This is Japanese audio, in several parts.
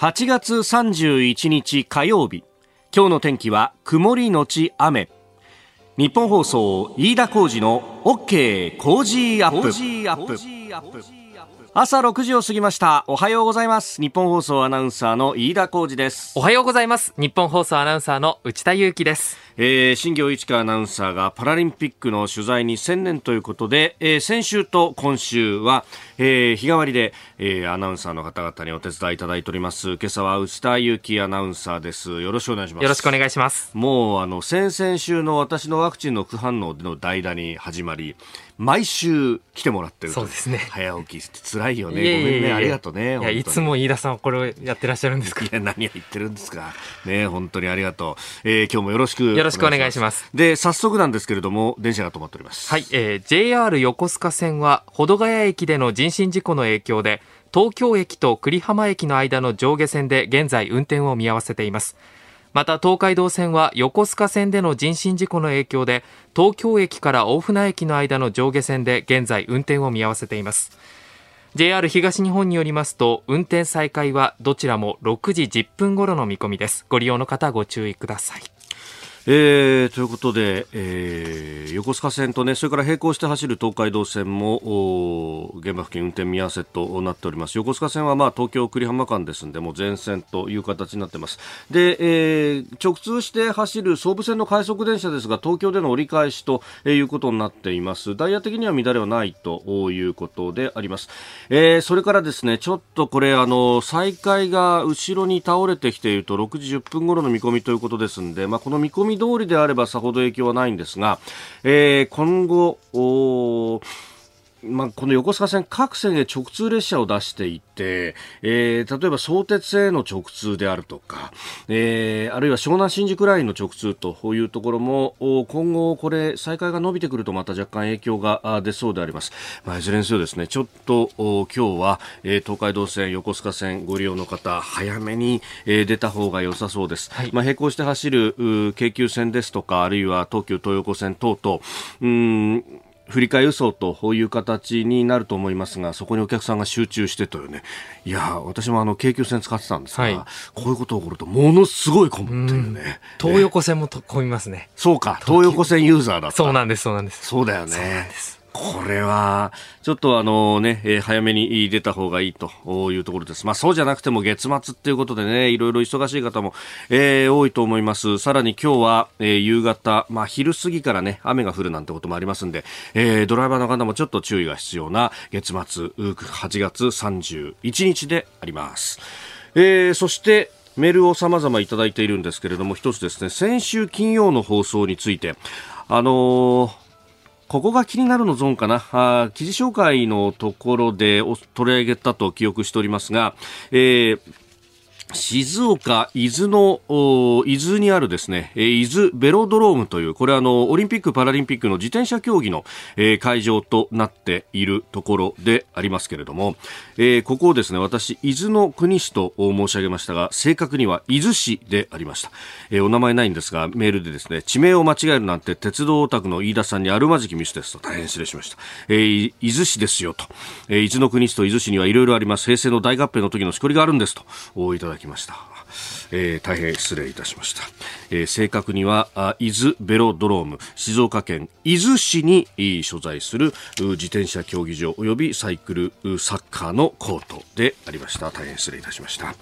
8月31日火曜日。今日の天気は曇りのち雨。日本放送飯田浩二の OK 工事アップ。朝6時を過ぎました。おはようございます。日本放送アナウンサーの飯田浩二です。おはようございます。日本放送アナウンサーの内田裕樹です。えー、新業一華アナウンサーがパラリンピックの取材に専念ということで、えー、先週と今週は、えー、日替わりで、えー、アナウンサーの方々にお手伝いいただいております。今朝は内田裕樹アナウンサーです。よろしくお願いします。よろしくお願いします。もうあの先々週の私のワクチンの副反応での代打に始まり毎週来てもらってるそうですね。早起きって辛いよね。ごめんね。ありがとうねいやいつも飯田さんはこれをやってらっしゃるんですか？いや何や言ってるんですか。ね本当にありがとう、えー、今日もよろしくよろしくお願いします。で早速なんですけれども電車が止まっております。はい、えー、JR 横須賀線は保土ヶ谷駅での人身事故の影響で東京駅と久里浜駅の間の上下線で現在運転を見合わせていますまた東海道線は横須賀線での人身事故の影響で東京駅から大船駅の間の上下線で現在運転を見合わせています。JR 東日本によりますと運転再開はどちらも6時10分頃の見込みです。ご利用の方ご注意ください。えー、ということで、えー、横須賀線とね、それから並行して走る東海道線も、現場付近運転見合わせとなっております。横須賀線はまあ東京栗浜間ですんで、もう全線という形になってます。で、えー、直通して走る総武線の快速電車ですが、東京での折り返しということになっています。ダイヤ的には乱れはないということであります。えー、それからですね、ちょっとこれ、あの、再開が後ろに倒れてきていると6時10分頃の見込みということですんで、まあ、この見込み通りであればさほど影響はないんですが、えー、今後、まあ、この横須賀線各線へ直通列車を出していて、えー、例えば相鉄への直通であるとか、えー、あるいは湘南新宿ラインの直通というところも今後これ再開が伸びてくるとまた若干影響が出そうであります、まあ、いずれにせよですねちょっと今日は、えー、東海道線横須賀線ご利用の方早めに、えー、出た方が良さそうです、はい、まあ、並行して走る京急線ですとかあるいは東急東横線等々うん振り替え輸送という形になると思いますが、そこにお客さんが集中してというね、いや、私もあの京急線使ってたんですが、はい、こういうこと起こると、ものすごい混むっていうね。東横線も混みますね。そうか、東横線ユーザーだった。そうなんです、そうなんです。そうだよね。そうなんです。これは、ちょっとあのね、え、早めに出た方がいいというところです。まあそうじゃなくても月末っていうことでね、いろいろ忙しい方も、えー、多いと思います。さらに今日は、えー、夕方、まあ昼過ぎからね、雨が降るなんてこともありますんで、えー、ドライバーの方もちょっと注意が必要な月末、8月31日であります。えー、そして、メールを様々いただいているんですけれども、一つですね、先週金曜の放送について、あのーここが気になるのゾーンかな。あ記事紹介のところで取り上げたと記憶しておりますが、えー静岡伊豆の伊豆にあるですね伊豆ベロドロームというこれはあのオリンピック・パラリンピックの自転車競技の、え、会場となっているところでありますけれども、え、ここをですね私伊豆の国市と申し上げましたが正確には伊豆市でありました、え、お名前ないんですがメールでですね地名を間違えるなんて鉄道オタクの飯田さんにあるまじきミスですと大変失礼しました、え、伊豆市ですよと、え、伊豆の国市と伊豆市にはいろいろあります。平成の大合併の時のしこりがあるんですといただきました。えー、大変失礼いたしました。えー、正確には伊豆ベロドローム静岡県伊豆市に所在する自転車競技場及びサイクルサッカーのコートでありました。大変失礼いたしました。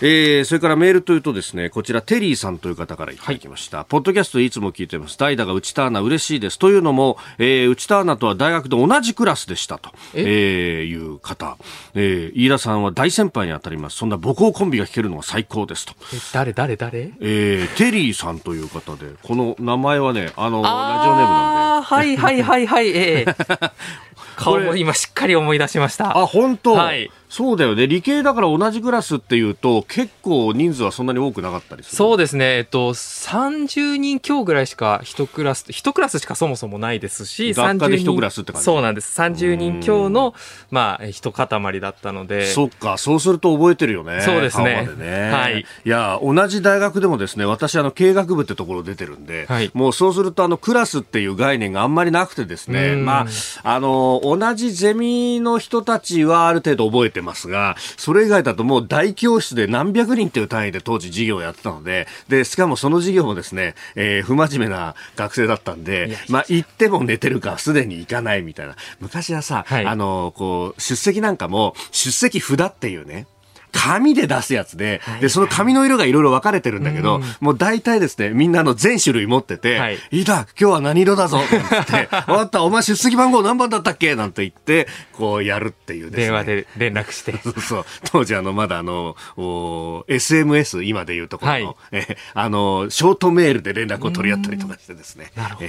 えー、それからメールというとですね、こちらテリーさんという方からいただきました。はい、ポッドキャストいつも聞いてます。代打が内田アナ嬉しいです。というのも、えー、内田アナとは大学で同じクラスでしたと、え？ー、いう方。えー、飯田さんは大先輩に当たります。そんな母校コンビが聞けるのが最高ですと。え、誰誰誰？えー、テリーさんという方で、この名前はね、あの、ラジオネームなんで。はいはいはいはい、ええー。顔も今しっかり思い出しました。あ、本当？はい。そうだよね。理系だから同じクラスっていうと、結構人数はそんなに多くなかったりする。そうですね。えっと、30人強ぐらいしか一クラス、一クラスしかそもそもないですし、学科で一クラスって感じそうなんです。30人強の、まあ、一塊だったので。そっか、そうすると覚えてるよね。そうですね。ねはい。いや、同じ大学でもですね、私、あの、経営学部ってところ出てるんで、はい、もうそうすると、あの、クラスっていう概念があんまりなくてですね、まあ、あの、同じゼミの人たちはある程度覚えててますが、それ以外だともう大教室で何百人という単位で当時授業をやってたので、で、しかもその授業もですね、えー、不真面目な学生だったんで、まあ、行っても寝てるかすでに行かないみたいな。昔はさ、はい、あの、こう、出席なんかも、出席札っていうね、紙で出すやつで、で、その紙の色がいろいろ分かれてるんだけど、もう大体ですね、みんなの全種類持ってて、はい、いいだ、今日は何色だぞって終 わった、お前出席番号何番だったっけ？なんて言って、こうやるっていうですね。電話で連絡して。そうそう。当時あの、まだあの、お SMS、今で言うところの、はい、え、あの、ショートメールで連絡を取り合ったりとかしてですね。なるほど。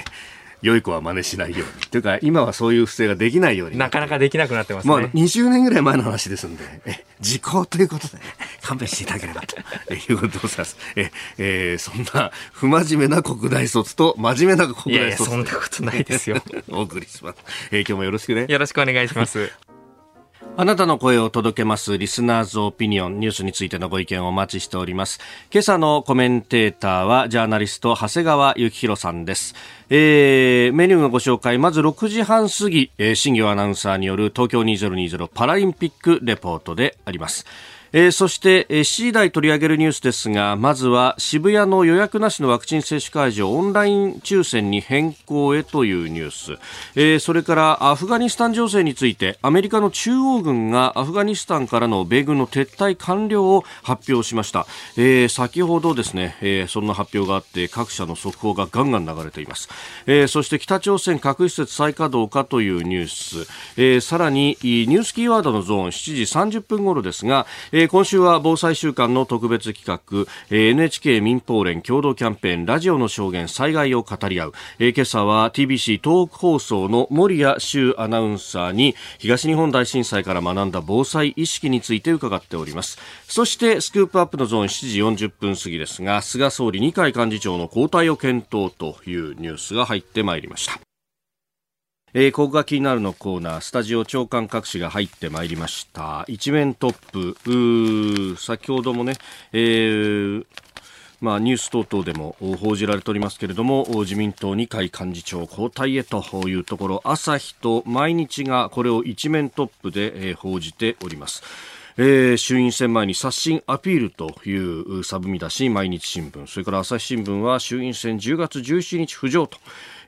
良い子は真似しないように。というか、今はそういう不正ができないように。なかなかできなくなってますね。まあ、20年ぐらい前の話ですんで、え、時効ということで、勘弁していただければと、えいうことでございます。え、えー、そんな、不真面目な国大卒と、真面目な国大卒。いやいや、そんなことないですよ。お送りします。えー、今日もよろしくね。よろしくお願いします。あなたの声を届けますリスナーズオピニオンニュースについてのご意見をお待ちしております。今朝のコメンテーターはジャーナリスト長谷川幸宏さんです。えー、メニューのご紹介、まず6時半過ぎ、えー、新業アナウンサーによる東京2020パラリンピックレポートであります。えー、そして、えー、7時台取り上げるニュースですがまずは渋谷の予約なしのワクチン接種会場オンライン抽選に変更へというニュース、えー、それからアフガニスタン情勢についてアメリカの中央軍がアフガニスタンからの米軍の撤退完了を発表しました、えー、先ほどですね、えー、そんな発表があって各社の速報がガンガン流れています、えー、そして北朝鮮核施設再稼働かというニュース、えー、さらにニュースキーワードのゾーン7時30分頃ですが、えーえー、今週は防災週間の特別企画、えー、NHK 民放連共同キャンペーンラジオの証言災害を語り合う、えー、今朝は TBC 東北放送の森谷修アナウンサーに東日本大震災から学んだ防災意識について伺っております。そしてスクープアップのゾーン7時40分過ぎですが菅総理二階幹事長の交代を検討というニュースが入ってまいりました。えー、ここが気になるのコーナー、スタジオ長官各紙が入ってまいりました。一面トップ、先ほどもね、えー、まあ、ニュース等々でも報じられておりますけれども自民党二階幹事長交代へというところ朝日と毎日がこれを一面トップで報じております。えー、衆院選前に刷新アピールというサブ見出し毎日新聞それから朝日新聞は衆院選10月17日浮上と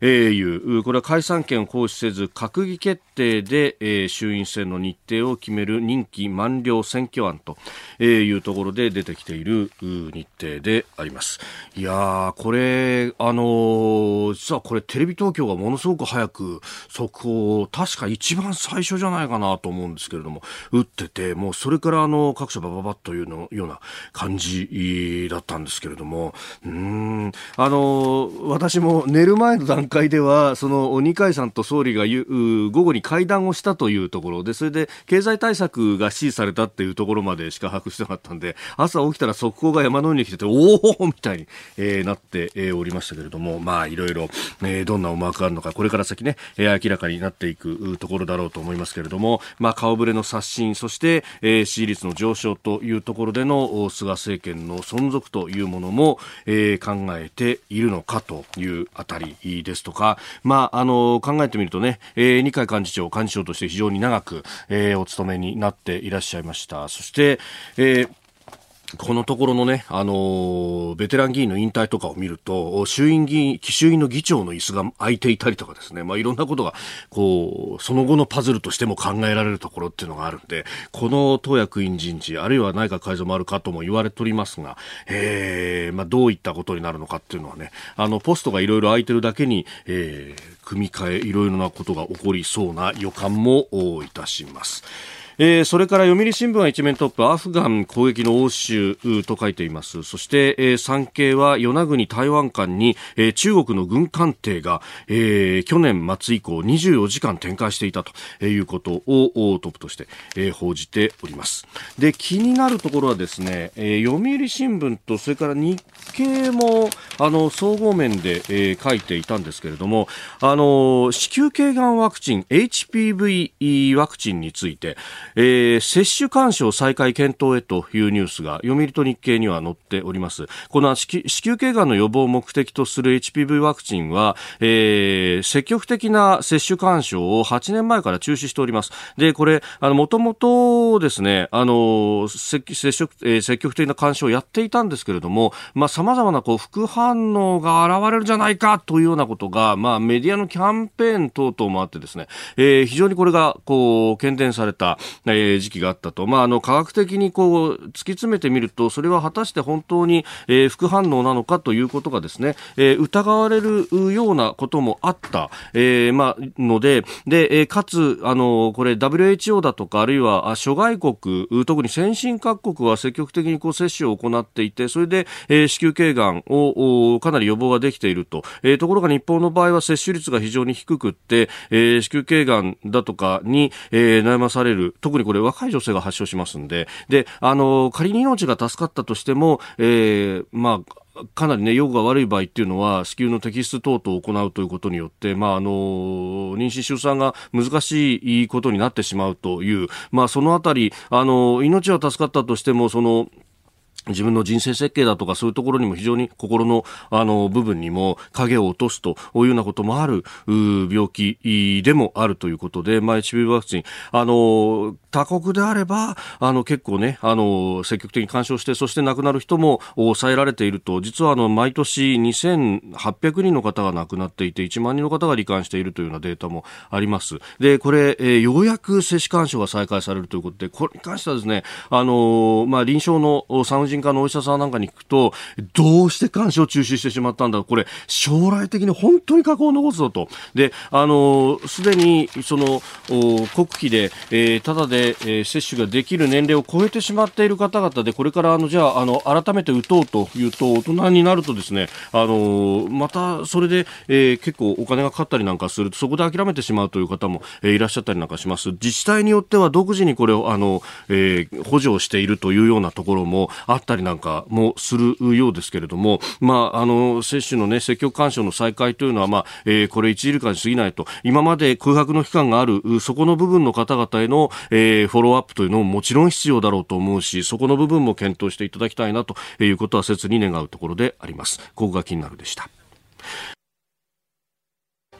えー、いうこれは解散権を行使せず閣議決定で、えー、衆院選の日程を決める任期満了選挙案と、えー、いうところで出てきている日程であります。いやーこれあのー、実はこれテレビ東京がものすごく早く速報を確か一番最初じゃないかなと思うんですけれども打っててもうそれからあの各社ばばばっというのような感じだったんですけれどもうんあのー、私も寝る前の段段階ではその二階さんと総理が午後に会談をしたというところでそれで経済対策が指示されたっていうところまでしか把握してなかったんで朝起きたら速報が山のように来てておおみたいに、えー、なって、えー、おりましたけれどもまあいろいろ、えー、どんな思惑があるのかこれから先ね、えー、明らかになっていくところだろうと思いますけれども、まあ、顔ぶれの刷新そして、えー、支持率の上昇というところでの菅政権の存続というものも、えー、考えているのかというあたりです。ですとか、まあ、あの、考えてみるとね、えー、二階幹事長、幹事長として非常に長く、えー、お務めになっていらっしゃいました。そして、えーこのところのね、あのベテラン議員の引退とかを見ると、衆院議員、衆院の議長の椅子が空いていたりとかですね、まあいろんなことが、こう、その後のパズルとしても考えられるところっていうのがあるんで、この党役員人事、あるいは内閣改造もあるかとも言われておりますが、えー、まあどういったことになるのかっていうのはね、あの、ポストがいろいろ空いてるだけに、えー、組み替え、いろいろなことが起こりそうな予感もいたします。えー、それから読売新聞は一面トップアフガン攻撃の応酬と書いています。そして、えー、産経は与那国台湾間に、えー、中国の軍艦艇が、えー、去年末以降24時間展開していたということをトップとして、えー、報じております。で気になるところはですね、えー、読売新聞とそれから日経もあの総合面で、えー、書いていたんですけれどもあの子宮頸がんワクチン HPV ワクチンについてえー、接種干渉再開検討へというニュースが読売と日経には載っております。この子宮頸がんの予防を目的とする HPV ワクチンは、えー、積極的な接種干渉を8年前から中止しております。で、これ、もともとですね、あの、積積えー、積極的な干渉をやっていたんですけれども、まあ、様々なこう副反応が現れるじゃないかというようなことが、まあ、メディアのキャンペーン等々もあってですね、えー、非常にこれが、こう、懸念された、えー、時期があったと。まあ、あの、科学的にこう、突き詰めてみると、それは果たして本当に、えー、副反応なのかということがですね、えー、疑われるようなこともあった、えー、まあ、ので、で、えー、かつ、あの、これ WHO だとか、あるいは諸外国、特に先進各国は積極的にこう接種を行っていて、それで、えー、子宮頸がんをかなり予防ができていると。えー、ところが日本の場合は接種率が非常に低くって、えー、子宮頸がんだとかに、えー、悩まされる。特にこれ若い女性が発症しますんで、で、あの、仮に命が助かったとしても、えー、まあ、かなりね、用が悪い場合っていうのは、子宮の摘出等々を行うということによって、まあ、あの、妊娠出産が難しいことになってしまうという、まあ、そのあたり、あの、命は助かったとしても、その、自分の人生設計だとかそういうところにも非常に心のあの部分にも影を落とすというようなこともある病気でもあるということで、まあ、HPV ワクチン、あの、他国であれば、あの、結構ね、あの、積極的に干渉して、そして亡くなる人も抑えられていると、実はあの、毎年2800人の方が亡くなっていて、1万人の方が罹患しているというようなデータもあります。で、これ、えー、ようやく接種干渉が再開されるということで、これに関してはですね、あの、まあ、臨床の産婦人科のお医者さんなんかに聞くと、どうして干渉中止してしまったんだこれ、将来的に本当に過去を残すぞと。で、あの、すでに、その、国費で、えー、ただでえー、接種ができる年齢を超えてしまっている方々でこれからあのじゃああの改めて打とうというと大人になるとですねあのまたそれで、えー、結構お金がかかったりなんかするとそこで諦めてしまうという方も、えー、いらっしゃったりなんかします。自治体によっては独自にこれをあの、えー、補助をしているというようなところもあったりなんかもするようですけれども、まあ、あの接種の、ね、積極勧奨の再開というのは、まあえー、これ1時間に過ぎないと今まで空白の期間があるそこの部分の方々への、えーえー、フォローアップというのももちろん必要だろうと思うし、そこの部分も検討していただきたいなということは切に願うところであります。ここが気になるでした。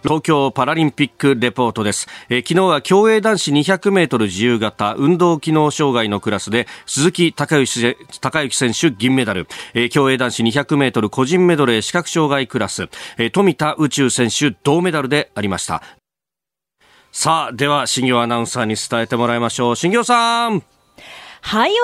東京パラリンピックレポートです、えー、昨日は競泳男子200メートル自由形運動機能障害のクラスで鈴木孝之之選手銀メダル、えー、競泳男子200メートル個人メドレー視覚障害クラス、えー、富田宇宙選手銅メダルでありましたさあ、では、新業アナウンサーに伝えてもらいましょう。新業さんはい、おはよ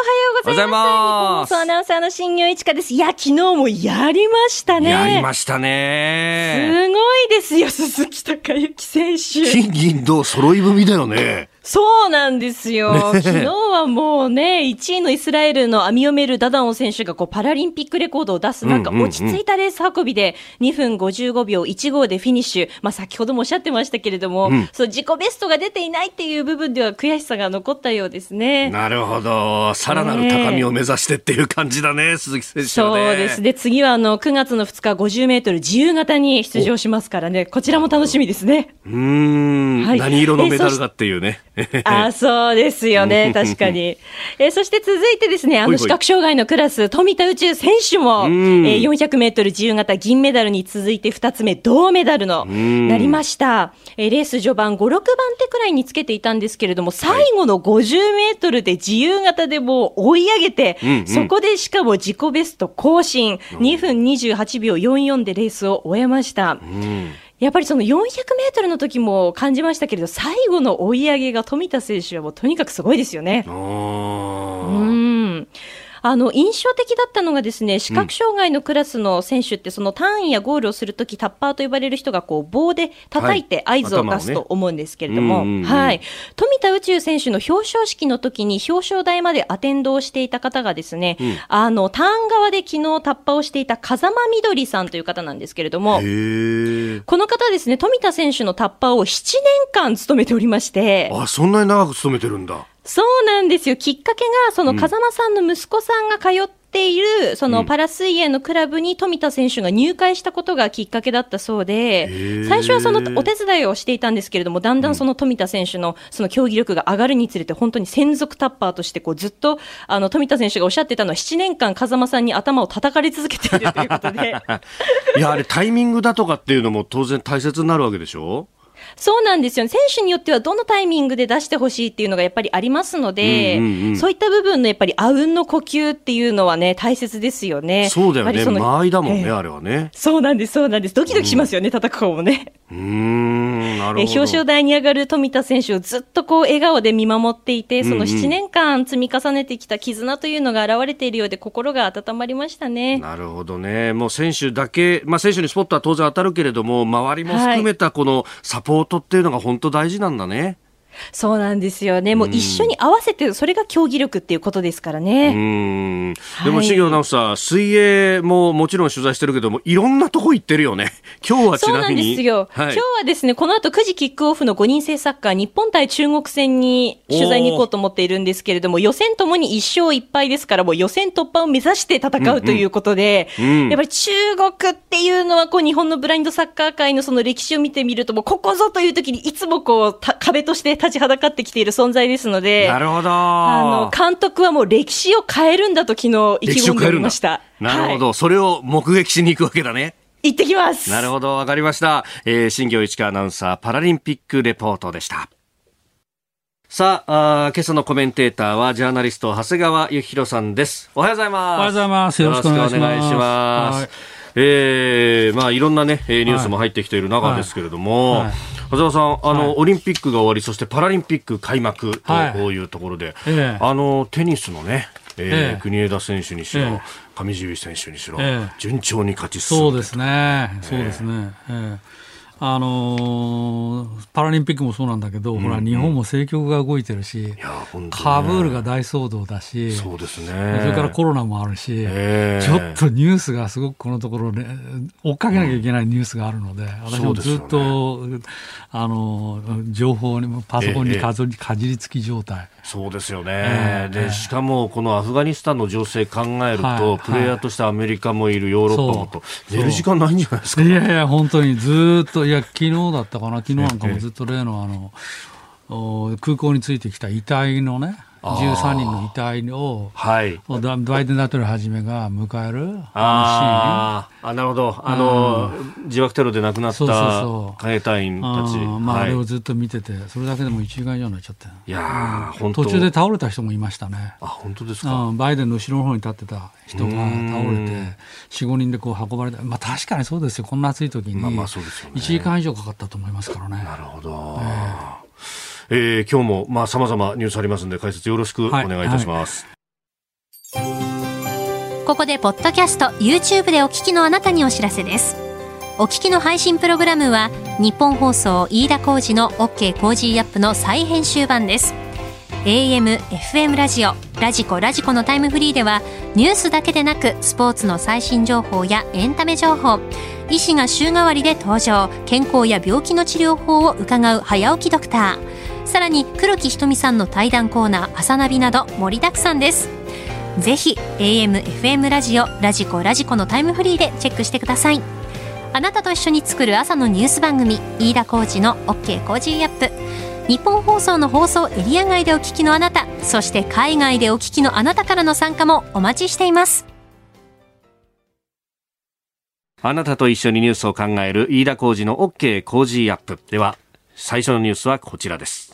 うございます。日本放送アナウンサーの新業一華です。いや、昨日もやりましたね。やりましたね。すごいですよ、鈴木孝之選手。金銀銅揃い踏みだよね。そうなんですよ。ね、昨日はもうね、1位のイスラエルのアミオメル・ダダオン選手がこうパラリンピックレコードを出す、なんか落ち着いたレース運びで2分55秒15でフィニッシュ。まあ先ほどもおっしゃってましたけれども、うん、そう自己ベストが出ていないっていう部分では悔しさが残ったようですね。なるほど。さらなる高みを目指してっていう感じだね、ね鈴木選手、ね、そうです。で、次はあの、9月の2日50メートル自由形に出場しますからね、こちらも楽しみですね。うん、はい、何色のメダルだっていうね。あそうですよね、確かに。えー、そして続いてですね、あの視覚障害のクラス、富田宇宙選手も、えー、400メートル自由形銀メダルに続いて2つ目、銅メダルのなりました。えー、レース序盤5、6番手くらいにつけていたんですけれども、最後の50メートルで自由形でもう追い上げて、うんうん、そこでしかも自己ベスト更新、2分28秒44でレースを終えました。うんやっぱりその400メートルの時も感じましたけれど、最後の追い上げが富田選手はもうとにかくすごいですよね。うん。あの、印象的だったのがですね、視覚障害のクラスの選手って、そのターンやゴールをするとき、タッパーと呼ばれる人がこう棒で叩いて合図を出すと思うんですけれども、はい。富田宇宙選手の表彰式の時に表彰台までアテンドをしていた方がですね、うん、あの、ターン側で昨日タッパーをしていた風間みどりさんという方なんですけれども、この方ですね、富田選手のタッパーを7年間務めておりまして、あ、そんなに長く務めてるんだ。そうなんですよ。きっかけが、その風間さんの息子さんが通っている、そのパラ水泳のクラブに富田選手が入会したことがきっかけだったそうで、最初はそのお手伝いをしていたんですけれども、だんだんその富田選手のその競技力が上がるにつれて、本当に専属タッパーとしてこうずっと、あの、富田選手がおっしゃってたのは、7年間風間さんに頭を叩かれ続けているということで。いや、あれタイミングだとかっていうのも当然大切になるわけでしょ？そうなんですよね。選手によってはどのタイミングで出してほしいっていうのがやっぱりありますので、うんうんうん、そういった部分のやっぱりあうんの呼吸っていうのはね、大切ですよね。そうだよね。間合いだもんね、えー、あれはね。そうなんです、そうなんです。ドキドキしますよね、うん、叩く方もね。うん、なるほど。表彰台に上がる富田選手をずっとこう笑顔で見守っていて、その7年間積み重ねてきた絆というのが現れているようで、心が温まりましたね。なるほどね。もう選手だけ、まあ選手にスポットは当然当たるけれども、周りも含めたこのサポートっていうのが本当大事なんだね。そうなんですよね。もう一緒に合わせて、それが競技力っていうことですからね。うん。でも、重、はい、直さ、水泳ももちろん取材してるけども、いろんなとこ行ってるよね。今日はちなみに。そうなんですよ。はい、今日はですね、この後9時キックオフの5人制サッカー、日本対中国戦に取材に行こうと思っているんですけれども、予選ともに1勝1敗ですから、もう予選突破を目指して戦うということで、うんうん、やっぱり中国っていうのは、こう、日本のブラインドサッカー界のその歴史を見てみると、もうここぞという時にいつもこう、壁として立ちはだかってきている存在ですので、なるほど。あの、監督はもう歴史を変えるんだと昨日意気込んでおりました。なるほど、はい、それを目撃しに行くわけだね。行ってきます。なるほど、わかりました。えー、新業一華アナウンサー、パラリンピックレポートでした。さああ、今朝のコメンテーターは、ジャーナリスト、長谷川幸宏さんです。おはようございます。おはようございます。よろしくお願いします。えー、まあいろんなね、ニュースも入ってきている中ですけれども、はい。はい、長谷川さん、あの、はい、オリンピックが終わり、そしてパラリンピック開幕とい。うところで、えあの、テニスのね、えー、国枝選手にしろ、上地結衣選手にしろ、順調に勝ち進んでそうですね、そうですね。えーあのー、パラリンピックもそうなんだけど、うんうん、ほら、日本も政局が動いてるし、ね、カブールが大騒動だし、そうですね。それからコロナもあるし、えー、ちょっとニュースがすごくこのところで、追っかけなきゃいけないニュースがあるので、うん、私もずっと、ね、あの、情報に、パソコンにかじりつき状態。そうですよね、えー、でしかもこのアフガニスタンの情勢考えると、はい、プレイヤーとしてアメリカもいる、ヨーロッパもと、寝る時間ないんじゃないですか。いやいや、本当にずっと、いや、昨日だったかな、昨日なんかもずっと例のあの、空港についてきた遺体のね、13人の遺体を、はい、バイデン大統領はじめが迎えるああなるほど、あの、自爆テロで亡くなった海隊員たち、まあ、あれをずっと見てて、それだけでも1時間以上になっちゃって、いや、うん、途中で倒れた人もいましたね、あ本当ですか、バイデンの後ろの方に立ってた人が倒れて、4、5人でこう運ばれた、まあ、確かにそうですよ、こんな暑い時に、まあまあそうですよね、1時間以上かかったと思いますからね。なるほど、えーえー、今日もまあ様々ニュースありますので解説よろしくお願いいたします。はいはい、ここでポッドキャスト YouTube でお聞きのあなたにお知らせです。お聞きの配信プログラムはニッポン放送飯田浩司の OK コージーアップの再編集版です。AM、FM ラジオ、ラジコ、ラジコのタイムフリーではニュースだけでなくスポーツの最新情報やエンタメ情報、医師が週替わりで登場、健康や病気の治療法を伺う早起きドクター。さらに黒木ひとみさんの対談コーナー朝ナビなど盛りだくさんです。ぜひ AM、FM ラジオ、ラジコ、ラジコのタイムフリーでチェックしてください。あなたと一緒に作る朝のニュース番組飯田浩二の OK コージーアップ。日本放送の放送エリア外でお聞きのあなたそして海外でお聞きのあなたからの参加もお待ちしています。あなたと一緒にニュースを考える飯田浩二の OK コージーアップ。では最初のニュースはこちらです。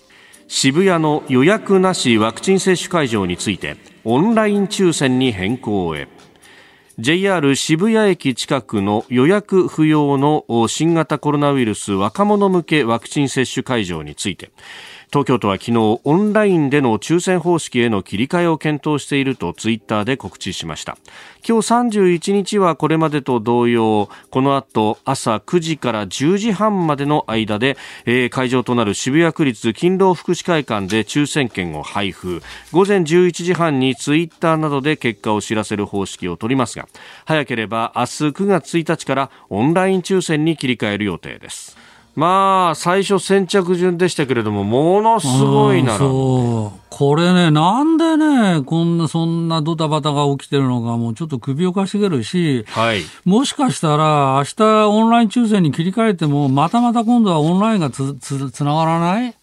渋谷の予約なしワクチン接種会場についてオンライン抽選に変更へ。JR 渋谷駅近くの予約不要の新型コロナウイルス若者向けワクチン接種会場について東京都は昨日オンラインでの抽選方式への切り替えを検討しているとツイッターで告知しました。今日31日はこれまでと同様この後朝9時から10時半までの間で、えー、会場となる渋谷区立勤労福祉会館で抽選券を配布。午前11時半にツイッターなどで結果を知らせる方式を取りますが早ければ明日9月1日からオンライン抽選に切り替える予定です。まあ、最初先着順でしたけれども、ものすごいなそう。これね、なんでね、こんな、そんなドタバタが起きてるのか、もうちょっと首をかしげるし、はい、もしかしたら、明日オンライン抽選に切り替えても、またまた今度はオンラインがつ、つ、つながらない？っ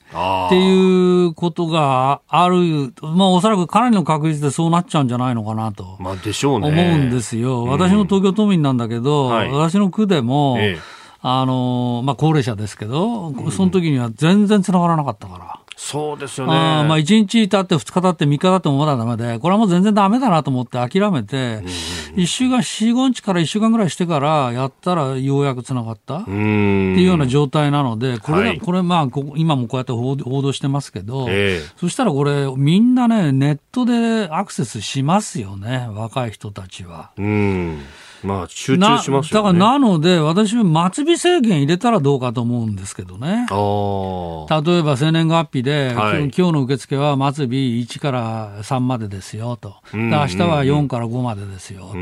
ていうことがある、まあ、おそらくかなりの確率でそうなっちゃうんじゃないのかなと、まあ、でしょうね。思うんですよ。私も東京都民なんだけど、はい、私の区でも、ええあのまあ、高齢者ですけど、その時には全然つながらなかったから。そうですよね。あまあ、1日経って、2日経って、3日経ってもまだだめで、これはもう全然だめだなと思って諦めて、1週間、4、5日から1週間ぐらいしてからやったらようやくつながった。っていうような状態なので、これ、はい、これまあ、今もこうやって報道してますけど、えー、そしたらこれ、みんなね、ネットでアクセスしますよね、若い人たちは。うんまあ、集中しますよね。だからなので、私は末尾制限入れたらどうかと思うんですけどね。例えば生年月日で、はい、今日の受付は末尾1から3までですよと。で明日は4から5までですよと。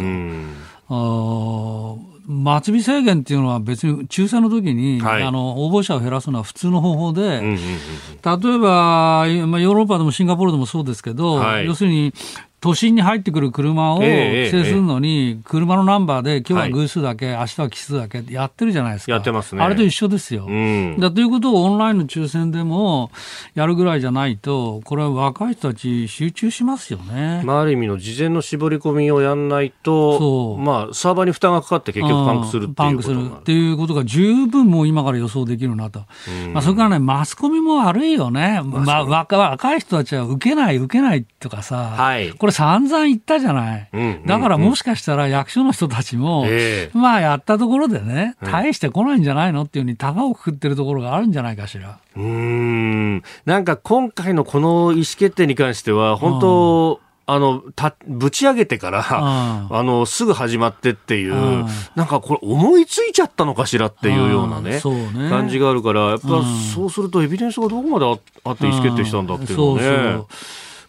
末尾制限っていうのは別に抽選の時に、はい、あの応募者を減らすのは普通の方法で、例えば、まあ、ヨーロッパでもシンガポールでもそうですけど、はい、要するに都心に入ってくる車を規制するのに、車のナンバーで、今日は偶数だけ、明日は奇数だけやってるじゃないですか。やってますね。あれと一緒ですよ。うん、だということをオンラインの抽選でもやるぐらいじゃないと、これは若い人たち集中しますよね。まあ、ある意味の事前の絞り込みをやんないと、そうまあ、サーバーに負担がかかって結局パンクするっていうパンクするっていうことが十分もう今から予想できるなと。うん、まあ、それからね、マスコミも悪いよね。まあ、若い人たちは受けない、受けないとかさ、はい、これ散々言ったったじゃない、だからもしかしたら役所の人たちも、まあやったところでね、大して来ないんじゃないのっていうふうに、高をくくってるところがあるんじゃないかしら。うん。なんか今回のこの意思決定に関しては、本当、あの、た、ぶち上げてから、あの、すぐ始まってっていう、なんかこれ思いついちゃったのかしらっていうようなね、ね。感じがあるから、やっぱそうするとエビデンスがどこまであって意思決定したんだっていうのね。そうそう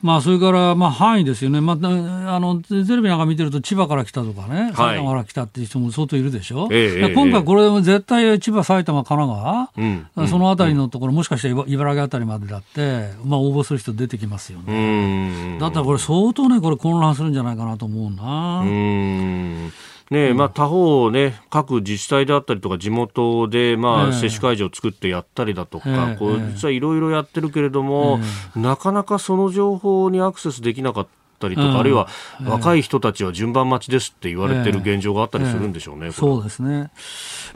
まあ、それから、まあ、範囲ですよね。まあ、あの、テレビなんか見てると、千葉から来たとかね、埼玉から来たっていう人も相当いるでしょ。ええ、今回これ絶対千葉、埼玉、神奈川、うん、そのあたりのところ、もしかしたら茨城あたりまでだって、まあ、応募する人出てきますよね。だったらこれ相当ね、これ混乱するんじゃないかなと思うな。うんねまあ、他方、ね、各自治体であったりとか地元で、まあ、接種会場を作ってやったりだとか、こう実はいろいろやってるけれども、なかなかその情報にアクセスできなかった。りとか、うん、あるいは若い人たちは順番待ちですって言われてる現状があったりするんでしょうね、そうですね。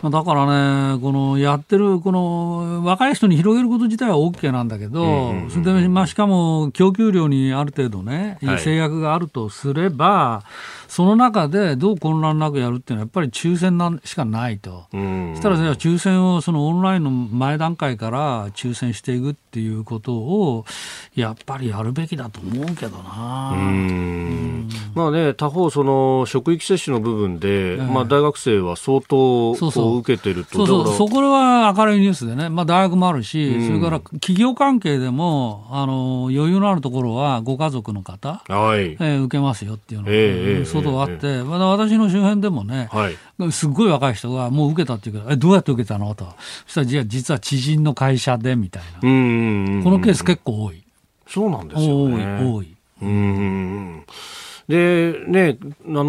だからね、このやってる、この若い人に広げること自体は OK なんだけど、それで、まあ、しかも供給量にある程度ね、制約があるとすれば、その中でどう混乱なくやるっていうのは、やっぱり抽選なんしかないと、そしたら、抽選をそのオンラインの前段階から抽選していくっていうことを、やっぱりやるべきだと思うけどな。まあね、他方、その職域接種の部分で、えまあ、大学生は相当そうそう。受けてると。そうそう、そこは明るいニュースでね、まあ、大学もあるし、それから企業関係でもあの余裕のあるところは、ご家族の方、はい。えー、受けますよっていうのが、えー、外があって、まだ私の周辺でもね、はい、すっごい若い人がもう受けたっていうから、えどうやって受けたの？と、そしたらじゃあ実は知人の会社でみたいな、このケース結構多い。そうなんですよね。多い、多い。うんで、ね、あの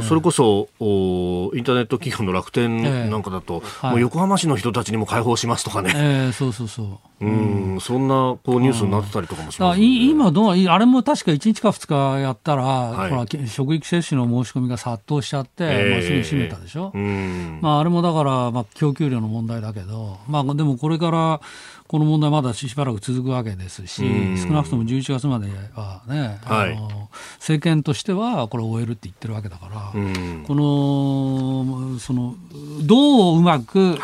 ー、それこそお、インターネット企業の楽天なんかだと、えー、もう横浜市の人たちにも開放しますとかね。えー、そうそうそう。うん、そんなこうニュースになってたりとかもします、ね、今どう、あれも確か1日か2日やったら、はい、ほら職域接種の申し込みが殺到しちゃって、えー、まあ、すぐ閉めたでしょ？うん、まあ、あれもだから、まあ、供給量の問題だけど、まあ、でもこれから、この問題まだしばらく続くわけですし、少なくとも11月まではね、はい、あの政権としてはこれを終えるって言ってるわけだから、このそのどううまく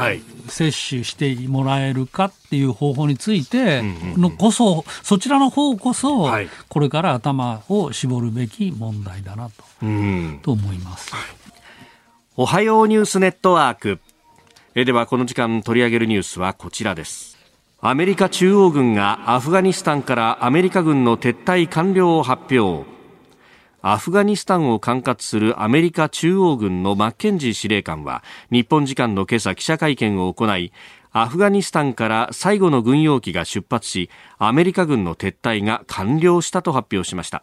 接種してもらえるかっていう方法についてのこそ、そちらの方こそ、これから頭を絞るべき問題だなと,、と思います。おはようニュースネットワーク。えではこの時間取り上げるニュースはこちらです。アメリカ中央軍がアフガニスタンからアメリカ軍の撤退完了を発表。アフガニスタンを管轄するアメリカ中央軍のマッケンジー司令官は日本時間の今朝記者会見を行いアフガニスタンから最後の軍用機が出発しアメリカ軍の撤退が完了したと発表しました。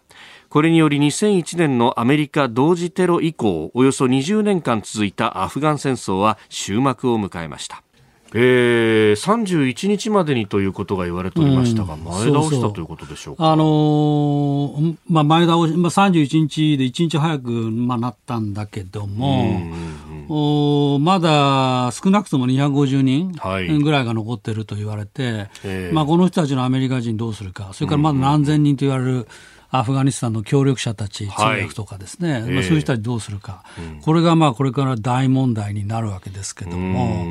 これにより2001年のアメリカ同時テロ以降およそ20年間続いたアフガン戦争は終幕を迎えました。えー、31日までにということが言われておりましたが、うん、前倒したということでしょうか？あのー、まあ、前倒し、まあ、31日で1日早く、まあ、なったんだけども、うんうんおまだ少なくとも250人ぐらいが残ってると言われて、はい、まあ、この人たちのアメリカ人どうするか、それからまだ何千人と言われる、アフガニスタンの協力者たち、通訳とかですね、はい、まあ、そういう人たちどうするか、えー、これがまあこれから大問題になるわけですけども、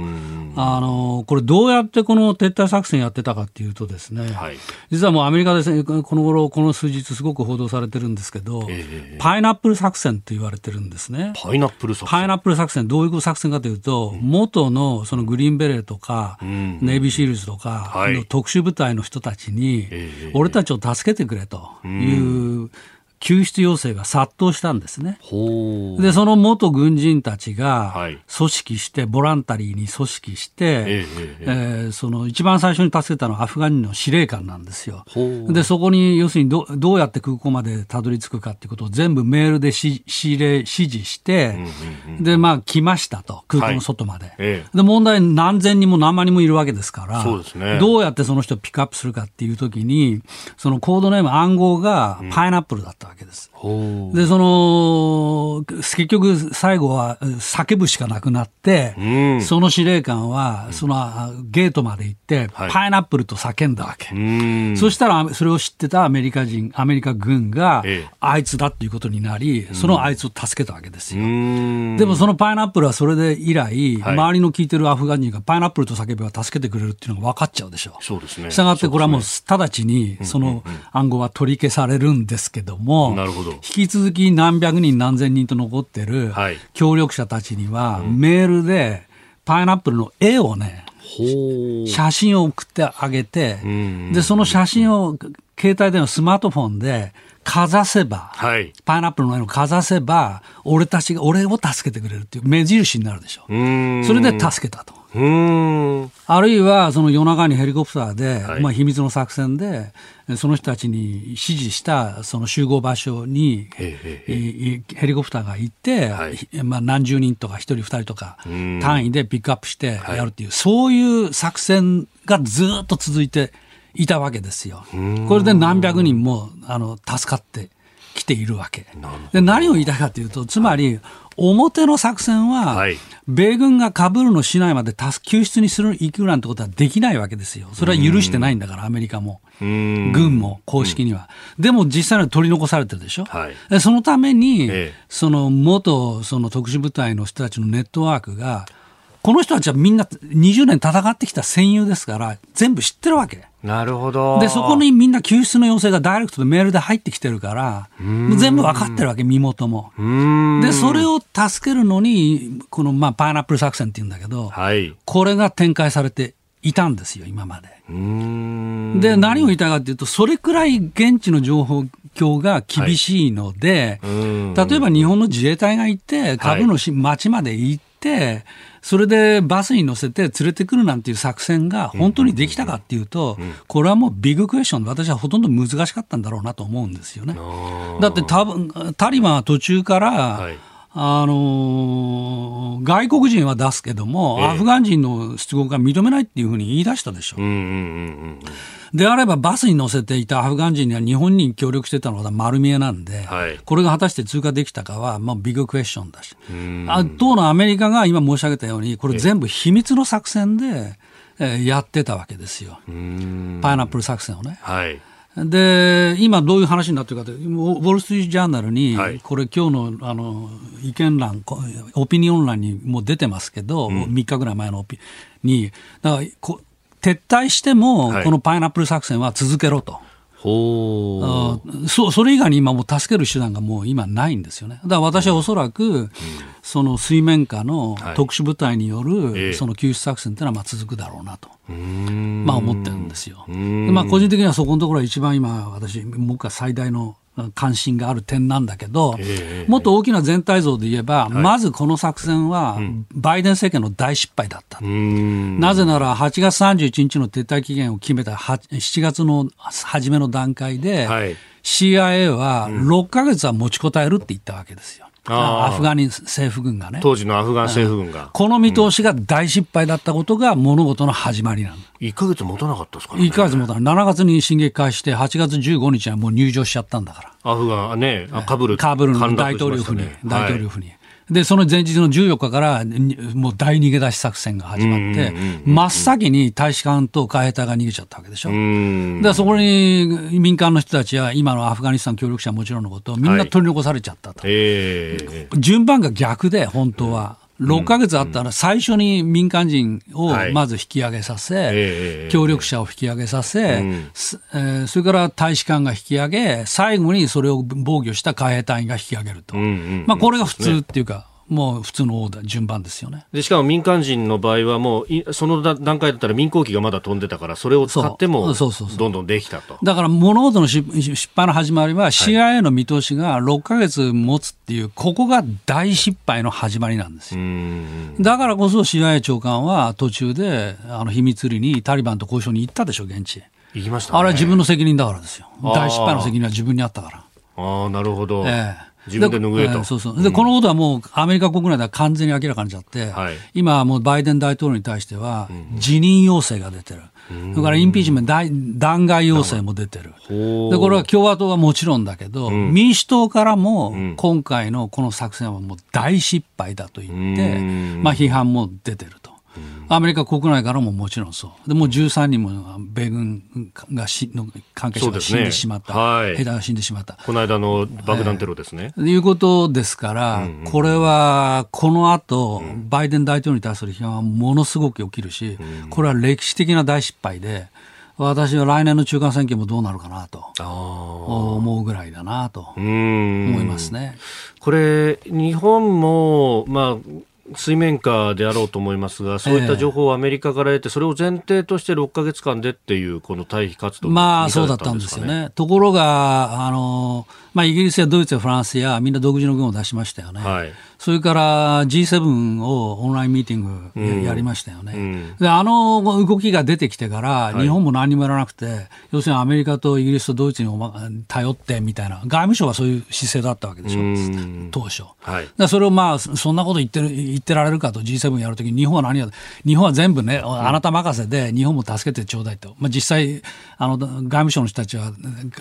あのこれ、どうやってこの撤退作戦やってたかっていうと、ですね、はい、実はもうアメリカですね、この頃この数日、すごく報道されてるんですけど、えー、パイナップル作戦って言われてるんですね。パイナップル作戦。パイナップル作戦、どういう作戦かというと、うん、元のそのグリーンベレーとか、うん、ネイビーシールズとかの特殊部隊の人たちに、俺たちを助けてくれという、うん救出要請が殺到したんですね。で、その元軍人たちが組織して、はい、ボランタリーに組織して、えええー、その一番最初に助けたのはアフガンの司令官なんですよ。で、そこに要するにどどうやって空港までたどり着くかっていうことを全部メールで指令、指示して、で、まあ来ましたと、空港の外まで。はい、で、問題何千人も何万人もいるわけですから、そうですね、どうやってその人をピックアップするかっていうときに、そのコードネーム暗号がパイナップルだったわけです。で、その、結局最後は叫ぶしかなくなって、うん、その司令官は、そのゲートまで行って、パイナップルと叫んだわけ。そしたら、それを知ってたアメリカ人、アメリカ軍が、あいつだっていうことになり、そのあいつを助けたわけですよ。でもそのパイナップルはそれで以来、周りの聞いてるアフガン人がパイナップルと叫べば助けてくれるっていうのが分かっちゃうでしょ。そうですね。したがってこれはもう直ちにその暗号は取り消されるんですけども、なるほど。引き続き何百人何千人と残ってる協力者たちには、メールでパイナップルの絵をね、写真を送ってあげて、で、その写真を携帯でのスマートフォンでかざせば、はい、パイナップルの絵をかざせば、俺たちが、俺を助けてくれるっていう目印になるでしょ。それで助けたと。あるいは、その夜中にヘリコプターで、はい、まあ秘密の作戦で、その人たちに指示したその集合場所にヘリコプターが行って、はい、まあ何十人とか1人2人とか単位でピックアップしてやるっていう、はい、そういう作戦がずっと続いていたわけですよ。これで何百人もあの助かってきているわけ。で何を言いたいかというと、つまり、表の作戦は、米軍がカブールの市内まで救出にする、行くなんてことはできないわけですよ。それは許してないんだから、アメリカも。軍も公式には。でも実際には取り残されてるでしょ？はい、そのために、その元その特殊部隊の人たちのネットワークが、この人たちはみんな20年戦ってきた戦友ですから、全部知ってるわけ。なるほど。で、そこにみんな救出の要請がダイレクトでメールで入ってきてるから、全部分かってるわけ、身元も。で、それを助けるのに、この、まあ、パイナップル作戦って言うんだけど、はい、これが展開されていたんですよ、今まで。で、何を言いたいかというと、それくらい現地の情報況が厳しいので、はい、例えば日本の自衛隊が行って、株の町まで行って、それでバスに乗せて連れてくるなんていう作戦が本当にできたかっていうと、これはもうビッグクエスチョン。で、私はほとんど難しかったんだろうなと思うんですよね。だって多分タリバンは途中から、はいあのー、外国人は出すけども、ええ、アフガン人の出国が認めないっていうふうに言い出したでしょ。うんうんうんうんであればバスに乗せていたアフガン人には日本に協力してたのが丸見えなんで、はい、これが果たして通過できたかは、まあ、ビッグクエスチョンだし、あ当のアメリカが今申し上げたように、これ全部秘密の作戦で、えー、やってたわけですよ。パイナップル作戦をね。はいで、今どういう話になってるかというと、ウォル・ストリート・ジャーナルに、はい、これ今日のあの意見欄、オピニオン欄にも出てますけど、うん、3日ぐらい前のオピに、だからこ撤退しても、このパイナップル作戦は続けろと。ほうそそれ以外に今もう助ける手段がもう今ないんですよね。だから私はおそらく、うん、その水面下の特殊部隊による、その救出作戦というのはまあ続くだろうなと、まあ思ってるんですよ。まあ個人的にはそこのところは一番今私、僕が最大の関心がある点なんだけど、もっと大きな全体像で言えば、まずこの作戦は、バイデン政権の大失敗だった。なぜなら、8月31日の撤退期限を決めた7月の初めの段階で、CIA は6か月は持ちこたえるって言ったわけですよ。アフガニ政府軍がね。当時のアフガン政府軍が。この見通しが大失敗だったことが物事の始まりなの。1か月持たなかったですかね。1か月持たない。7月に進撃開始して、8月15日にはもう入場しちゃったんだから。アフガンね、カブル。カブルの大統領府に、大統領府に。で、その前日の14日から、もう大逃げ出し作戦が始まって、真っ先に大使館と海兵隊が逃げちゃったわけでしょ。で、そこに民間の人たちや、今のアフガニスタン協力者はもちろんのこと、みんな取り残されちゃったと。はい、順番が逆で、本当は。6か月あったら最初に民間人をまず引き上げさせ、協力者を引き上げさせ、えそれから大使館が引き上げ、最後にそれを防御した海兵隊員が引き上げると。まあこれが普通っていうか、もう普通のオーダー、順番ですよね。でしかも民間人の場合は、もうその段階だったら民航機がまだ飛んでたから、それを使ってもどんどんできたと。だから物事の失敗の始まりは、CIA の見通しが6か月持つっていう、ここが大失敗の始まりなんですよ。だからこそ CIA 長官は途中であの秘密裏にタリバンと交渉に行ったでしょ、現地行きました、ね、あれは自分の責任だからですよ、大失敗の責任は自分にあったから。ああなるほど、ええ自分で拭えと。そうそう。で、このことはもうアメリカ国内では完全に明らかになっちゃって、はい、今もうバイデン大統領に対しては辞任要請が出てる。それからインピーチメント、弾劾要請も出てる。で、これは共和党はもちろんだけど、民主党からも今回のこの作戦はもう大失敗だと言って、まあ批判も出てると。アメリカ国内からももちろんそう。でもう13人も米軍がしの関係者が死んでしまった。ね、はい。兵隊が死んでしまった。この間の爆弾テロですね。えー、いうことですから、うんうん、これはこの後、うん、バイデン大統領に対する批判はものすごく起きるし、うん、これは歴史的な大失敗で、私は来年の中間選挙もどうなるかなと思うぐらいだなと思いますね。これ、日本も、まあ、水面下であろうと思いますが、そういった情報をアメリカから得て、それを前提として6か月間でっていう、この退避活動、まあそうだったんですよね。ところが、あのまあ、イギリスやドイツやフランスやみんな独自の軍を出しましたよね。はい。それから G7 をオンラインミーティングやりましたよね、うん、であの動きが出てきてから、日本も何もやらなくて、要するにアメリカとイギリスとドイツに頼ってみたいな、外務省はそういう姿勢だったわけでしょ、うん、当初。はい、だそれをまあ、そんなこと言ってる言ってられるかと、G7 やるときに、日本は何や、日本は全部ね、あなた任せで、日本も助けてちょうだいと、まあ、実際あの、外務省の人たちは、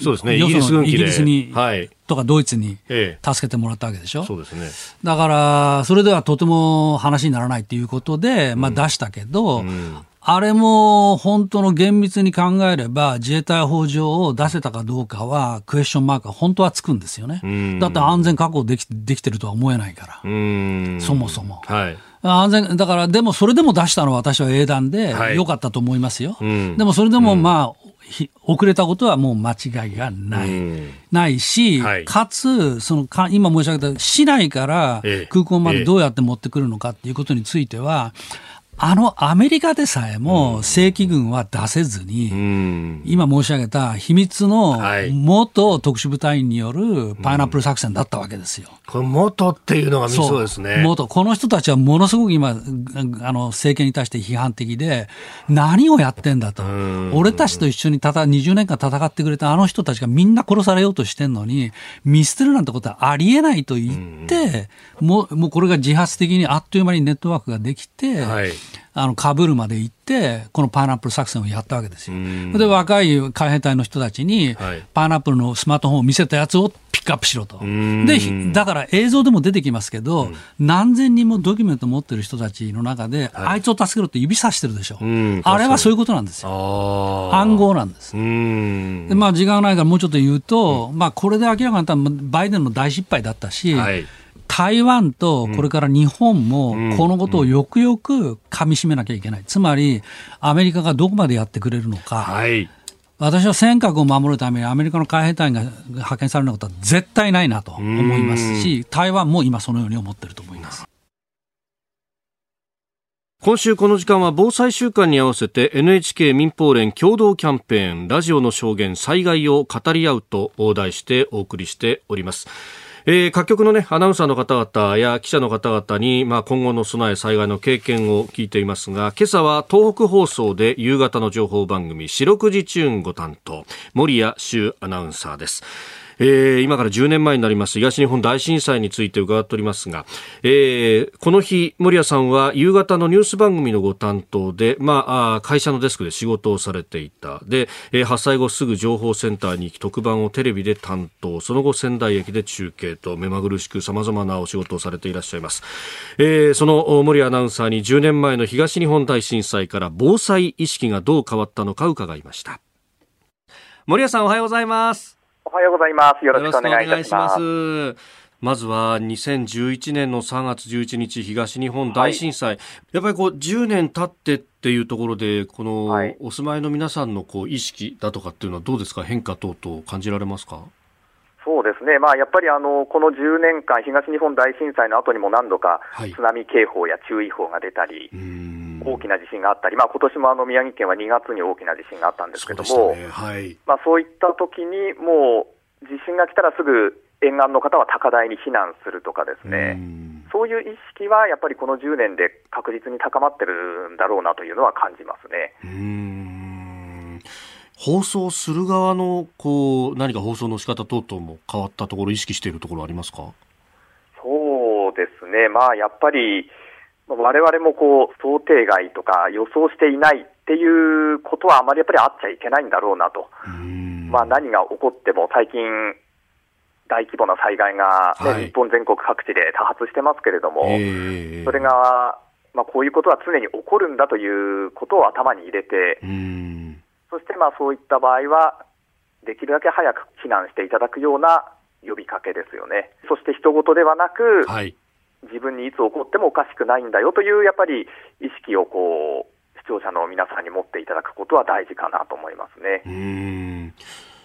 そうですね、イギリス。に、はいとかドイツに助けてもらったわけでしょ、ええ、そうですね、だから、それではとても話にならないということで、まあ、出したけど、うん。うん、あれも本当の厳密に考えれば、自衛隊法上を出せたかどうかは、クエスチョンマークは本当はつくんですよね、うん、だって安全確保できできてるとは思えないから、そもそも。はい。安全だから、でもそれでも出したのは私は英断で、よかったと思いますよ、でもそれでもまあ、遅れたことはもう間違いがない。ないし、はい、かつ、そのか、今申し上げた市内から空港までどうやって持ってくるのかっていうことについては、ええあのアメリカでさえも正規軍は出せずに、うん、今申し上げた秘密の元特殊部隊員によるパイナップル作戦だったわけですよ。これ元っていうのがミソですね。元。この人たちはものすごく今、あの政権に対して批判的で、何をやってんだと。俺たちと一緒にたた20年間戦ってくれたあの人たちがみんな殺されようとしてんのに、見捨てるなんてことはありえないと言って、もうもうこれが自発的にあっという間にネットワークができて、はいあの、カブールまで行って、このパイナップル作戦をやったわけですよ。で、若い海兵隊の人たちに、パイナップルのスマートフォンを見せたやつをピックアップしろと。で、だから映像でも出てきますけど、何千人もドキュメント持ってる人たちの中で、あいつを助けろって指さしてるでしょ。あれはそういうことなんですよ。暗号なんです。で、まあ、時間がないからもうちょっと言うと、まあ、これで明らかになったバイデンの大失敗だったし、はい台湾とこれから日本もこのことをよくよくかみしめなきゃいけない、つまりアメリカがどこまでやってくれるのか、はい、私は尖閣を守るためにアメリカの海兵隊が派遣されることは絶対ないなと思いますし、台湾も今、そのように思ってると思います。今週この時間は防災週間に合わせて NHK 民放連共同キャンペーンラジオの証言災害を語り合うと題してお送りしております。えー、各局のね、アナウンサーの方々や記者の方々に、まあ、今後の備え災害の経験を聞いていますが、今朝は東北放送で夕方の情報番組、四六時チューンご担当、森谷修アナウンサーです。えー、今から10年前になります東日本大震災について伺っておりますが、えー、この日、森谷さんは夕方のニュース番組のご担当で、まあ、会社のデスクで仕事をされていた。で、えー、発災後すぐ情報センターに行き、特番をテレビで担当、その後仙台駅で中継と目まぐるしく様々なお仕事をされていらっしゃいます。えー、その森アナウンサーに10年前の東日本大震災から防災意識がどう変わったのか伺いました。森谷さんおはようございます。おはようございます。よろしくお願いいたします。まずは2011年の3月11日東日本大震災、はい、やっぱりこう10年経ってっていうところでこのお住まいの皆さんのこう意識だとかっていうのはどうですか？変化等々感じられますか？そうですね、まあ、やっぱりあのこの10年間、東日本大震災の後にも何度か津波警報や注意報が出たり、大きな地震があったり、まあ今年もあの宮城県は2月に大きな地震があったんですけども、そう、ね。はい、まあ、そういった時に、もう地震が来たらすぐ沿岸の方は高台に避難するとかですね、そういう意識はやっぱりこの10年で確実に高まってるんだろうなというのは感じますね。放送する側のこう何か放送の仕方等々も変わったところ、意識しているところありますか？そうですね、まあ、やっぱり我々もこう想定外とか予想していないっていうことはあまりやっぱりあっちゃいけないんだろうなと、まあ、何が起こっても最近、大規模な災害がね、はい、日本全国各地で多発してますけれども、えー、それが、まあ、こういうことは常に起こるんだということを頭に入れて、そしてまあそういった場合は、できるだけ早く避難していただくような呼びかけですよね。そして人事ではなく、はい、自分にいつ起こってもおかしくないんだよという、やっぱり意識をこう、視聴者の皆さんに持っていただくことは大事かなと思いますね。うん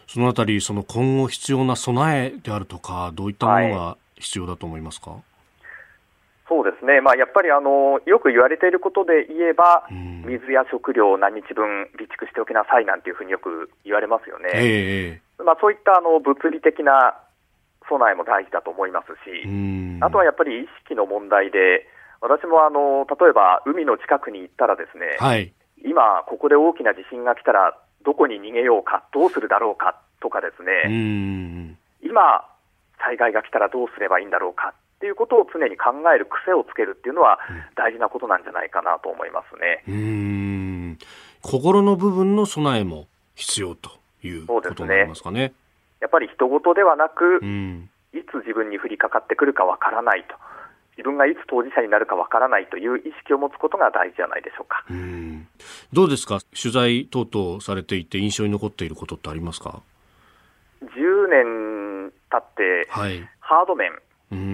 そのあたり、その今後必要な備えであるとか、どういったものが必要だと思いますか、はいそうですね、まあ、やっぱりあのよく言われていることで言えば、水や食料を何日分備蓄しておきなさいなんていうふうによく言われますよね。えー、まあ、そういったあの物理的な備えも大事だと思いますし、あとはやっぱり意識の問題で、私もあの例えば海の近くに行ったらですね、はい、今、ここで大きな地震が来たら、どこに逃げようか、どうするだろうかとかですね、今、災害が来たらどうすればいいんだろうかっていうことを常に考える癖をつけるっていうのは大事なことなんじゃないかなと思いますね。うん。心の部分の備えも必要ということになりますかね。ねやっぱり人事ではなく、いつ自分に降りかかってくるかわからないと。自分がいつ当事者になるかわからないという意識を持つことが大事じゃないでしょうか。うどうですか？取材等々されていて印象に残っていることってありますか ?10 年経って、はい、ハード面、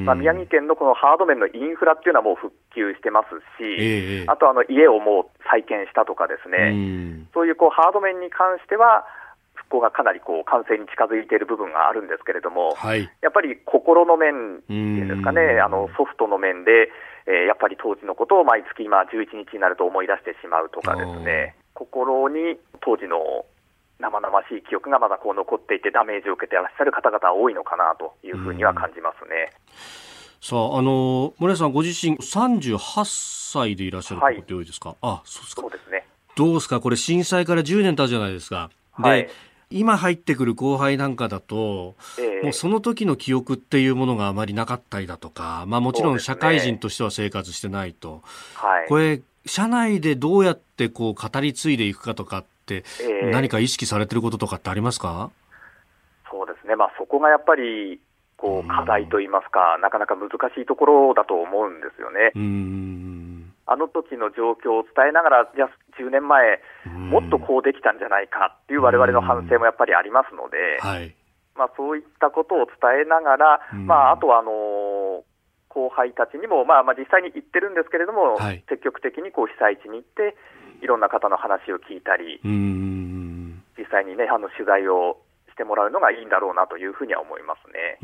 まあ、宮城県のこのハード面のインフラっていうのはもう復旧してますし、えー、あとあの家をもう再建したとかですね、そういうこうハード面に関しては、復興がかなりこう完成に近づいている部分があるんですけれども、はい、やっぱり心の面っていうんですかね、あのソフトの面で、えー、やっぱり当時のことを毎月今11日になると思い出してしまうとかですね、心に当時の生々しい記憶がまだこう残っていて、ダメージを受けていらっしゃる方々は多いのかなというふうには感じますね。さあ、あの森谷さん、ご自身、38歳でいらっしゃることって多いですか、はい、あそうですか。そうですね。どうですか、これ、震災から10年経つじゃないですか。で、はい、今入ってくる後輩なんかだと、えー、もうその時の記憶っていうものがあまりなかったりだとか、まあ、もちろん社会人としては生活してないと、ね、はい、これ、社内でどうやってこう語り継いでいくかとか、何か意識されてることとかってありますか、えー、そうですね、まあ、そこがやっぱりこう課題といいますか、なかなか難しいところだと思うんですよね。あの時の状況を伝えながら、じゃあ10年前、もっとこうできたんじゃないかっていうわれわれの反省もやっぱりありますので、はい、まあ、そういったことを伝えながら、まあ、あとはあのー、後輩たちにも、まあ、まあ実際に言ってるんですけれども、はい、積極的にこう被災地に行って、いろんな方の話を聞いたり、実際にね、あの取材をしてもらうのがいいんだろうなというふうには思いますね。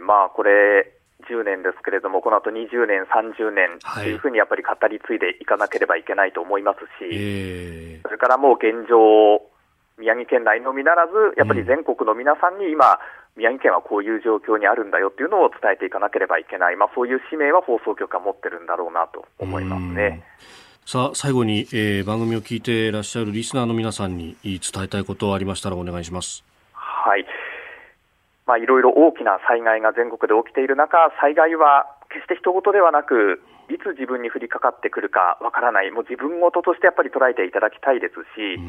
まあこれ、10年ですけれども、この後20年、30年というふうにやっぱり語り継いでいかなければいけないと思いますし、えー、それからもう現状、宮城県内のみならず、やっぱり全国の皆さんに今、宮城県はこういう状況にあるんだよっていうのを伝えていかなければいけない、まあ、そういう使命は放送局が持ってるんだろうなと思いますね。さあ最後に、えー、番組を聞いていらっしゃるリスナーの皆さんに伝えたいことありましたらお願いします。はい。まあいろいろ大きな災害が全国で起きている中、災害は決して人事ではなく、いつ自分に降りかかってくるかわからない、もう自分事としてやっぱり捉えていただきたいですし、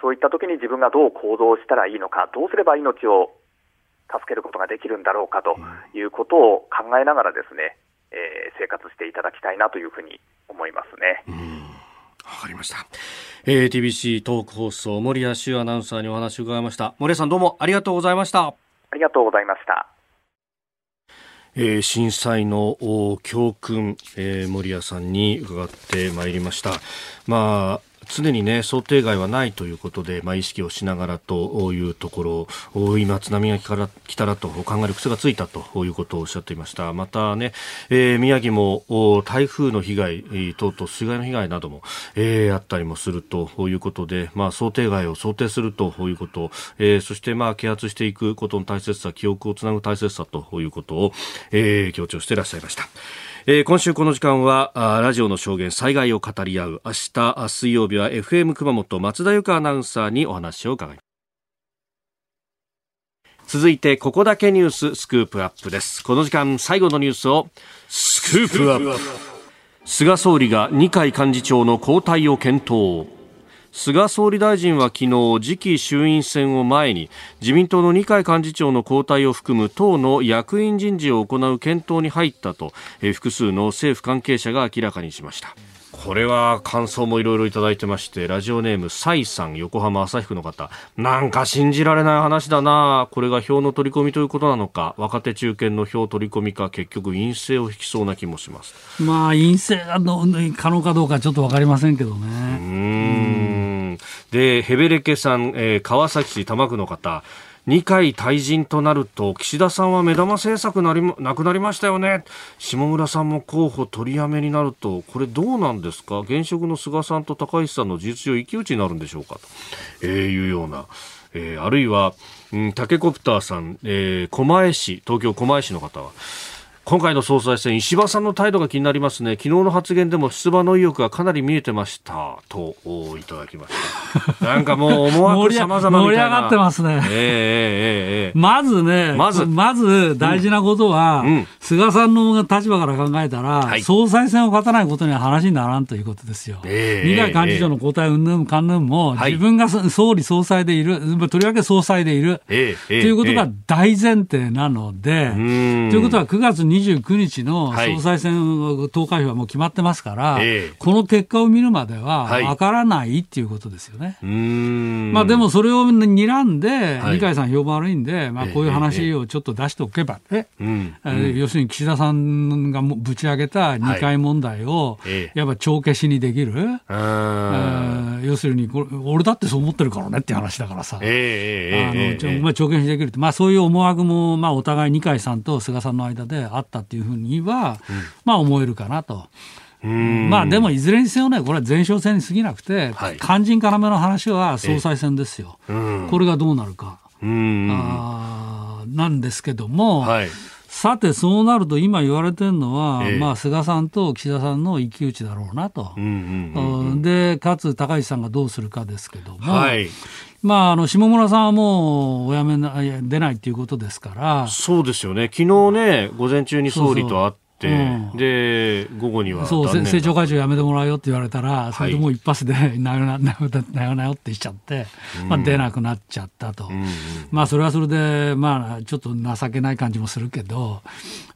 そういった時に自分がどう行動したらいいのか、どうすれば命を助けることができるんだろうかということを考えながらですね、えー、生活していただきたいなというふうに思いますね。わかりました。えー、TBC トーク放送、森谷修アナウンサーにお話を伺いました。森谷さんどうもありがとうございました。ありがとうございました。えー、震災の教訓、えー、森谷さんに伺ってまいりました。まあ常にね、想定外はないということで、まあ、意識をしながらというところ、今、津波が来たらと考える癖がついたということをおっしゃっていました。またね、えー、宮城も台風の被害等々、水害の被害なども、えー、あったりもするということで、まあ、想定外を想定するということ、えー、そして、まあ、啓発していくことの大切さ、記憶をつなぐ大切さということを、えー、強調していらっしゃいました。えー、今週この時間はラジオの証言災害を語り合う。明日水曜日は FM 熊本松田由香アナウンサーにお話を伺います。続いてここだけニューススクープアップです。この時間最後のニュースをスクープアップ。菅総理が二階幹事長の交代を検討。菅総理大臣は昨日次期衆院選を前に自民党の二階幹事長の交代を含む党の役員人事を行う検討に入ったと複数の政府関係者が明らかにしました。これは感想もいろいろいただいてまして、ラジオネーム、サイさん、横浜朝日区の方。なんか信じられない話だなこれが票の取り込みということなのか、若手中堅の票取り込みか、結局陰性を引きそうな気もします。まあ、陰性が可能かどうかちょっとわかりませんけどね。うん。で、ヘベレケさん、えー、川崎市多摩区の方。二階退陣となると岸田さんは目玉政策なりなくなりましたよね。下村さんも候補取りやめになるとこれどうなんですか？現職の菅さんと高市さんの事実上一騎打ちになるんでしょうか？と、いうような、えー、あるいは、うん、タケコプターさん、えー、狛江市東京狛江市の方は。今回の総裁選、石破さんの態度が気になりますね。昨日の発言でも出馬の意欲がかなり見えてました。と、いただきました。なんかもう思惑様々盛り上がってますね。えー、えー、えー、まずね、まず、まず大事なことは、うん、菅さんの立場から考えたら、はい、総裁選を勝たないことには話にならんということですよ。えー、二階幹事長の交代うんぬんかんぬんも、自分が総理総裁でいる、とりわけ総裁でいる、えー、ということが大前提なので、ということは9月29日の総裁選投開票はもう決まってますから、はい、この結果を見るまではわからないっていうことですよね。はい、まあでもそれを睨んで、はい、二階さん評判悪いんで、まあこういう話をちょっと出しておけばね、えー、要するに岸田さんがぶち上げた二階問題を、やっぱ帳消しにできる、えー、要するにこれ、俺だってそう思ってるからねって話だからさ、えー、あのまあ、帳消しにできるって、まあそういう思惑も、まあお互い二階さんと菅さんの間であったっていうふうには、うん、まあ思えるかなと。まあでもいずれにせよね、これは前哨戦に過ぎなくて、はい、肝心要の話は総裁選ですよ、これがどうなるか。あなんですけども、はい、さて、そうなると今言われてるのは、ええ、まあ、菅さんと岸田さんの一騎打ちだろうなと、でかつ高市さんがどうするかですけども、はい、まあ、あの下村さんはもうお辞めな出ないということですから。そうですよね、昨日ね、午前中に総理と会って。うん、で午後にはそう政調会長辞めてもらうよって言われたら、それでもう一発で なよななよなよってしちゃって、うん、まあ、出なくなっちゃったと、うん、まあ、それはそれで、まあ、ちょっと情けない感じもするけど、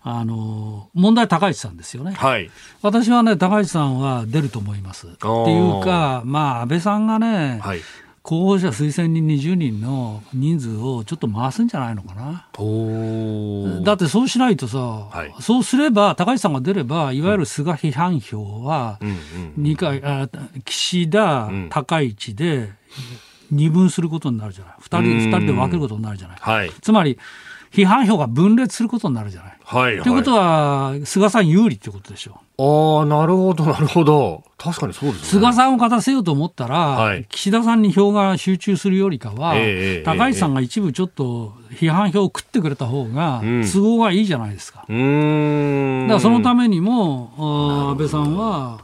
あの問題、高市さんですよね、はい、私はね、高市さんは出ると思います。っていうか、まあ、安倍さんがね、はい候補者推薦人20人の人数をちょっと回すんじゃないのかな。だってそうしないとさ、はい、そうすれば、高市さんが出れば、いわゆる菅批判票は2回、あ岸田、高市で二分することになるじゃない、2人 ,2 人で分けることになるじゃない。はい、つまり批判票が分裂することになるじゃない。はい、ということは、菅さん有利ってことでしょああ、なるほど、なるほど。確かにそうですね。菅さんを勝たせようと思ったら、はい岸田さんに票が集中するよりかは、ええ高市さんが一部ちょっと批判票を食ってくれた方がうん都合がいいじゃないですか。うーん。だからそのためにも、安倍さんは、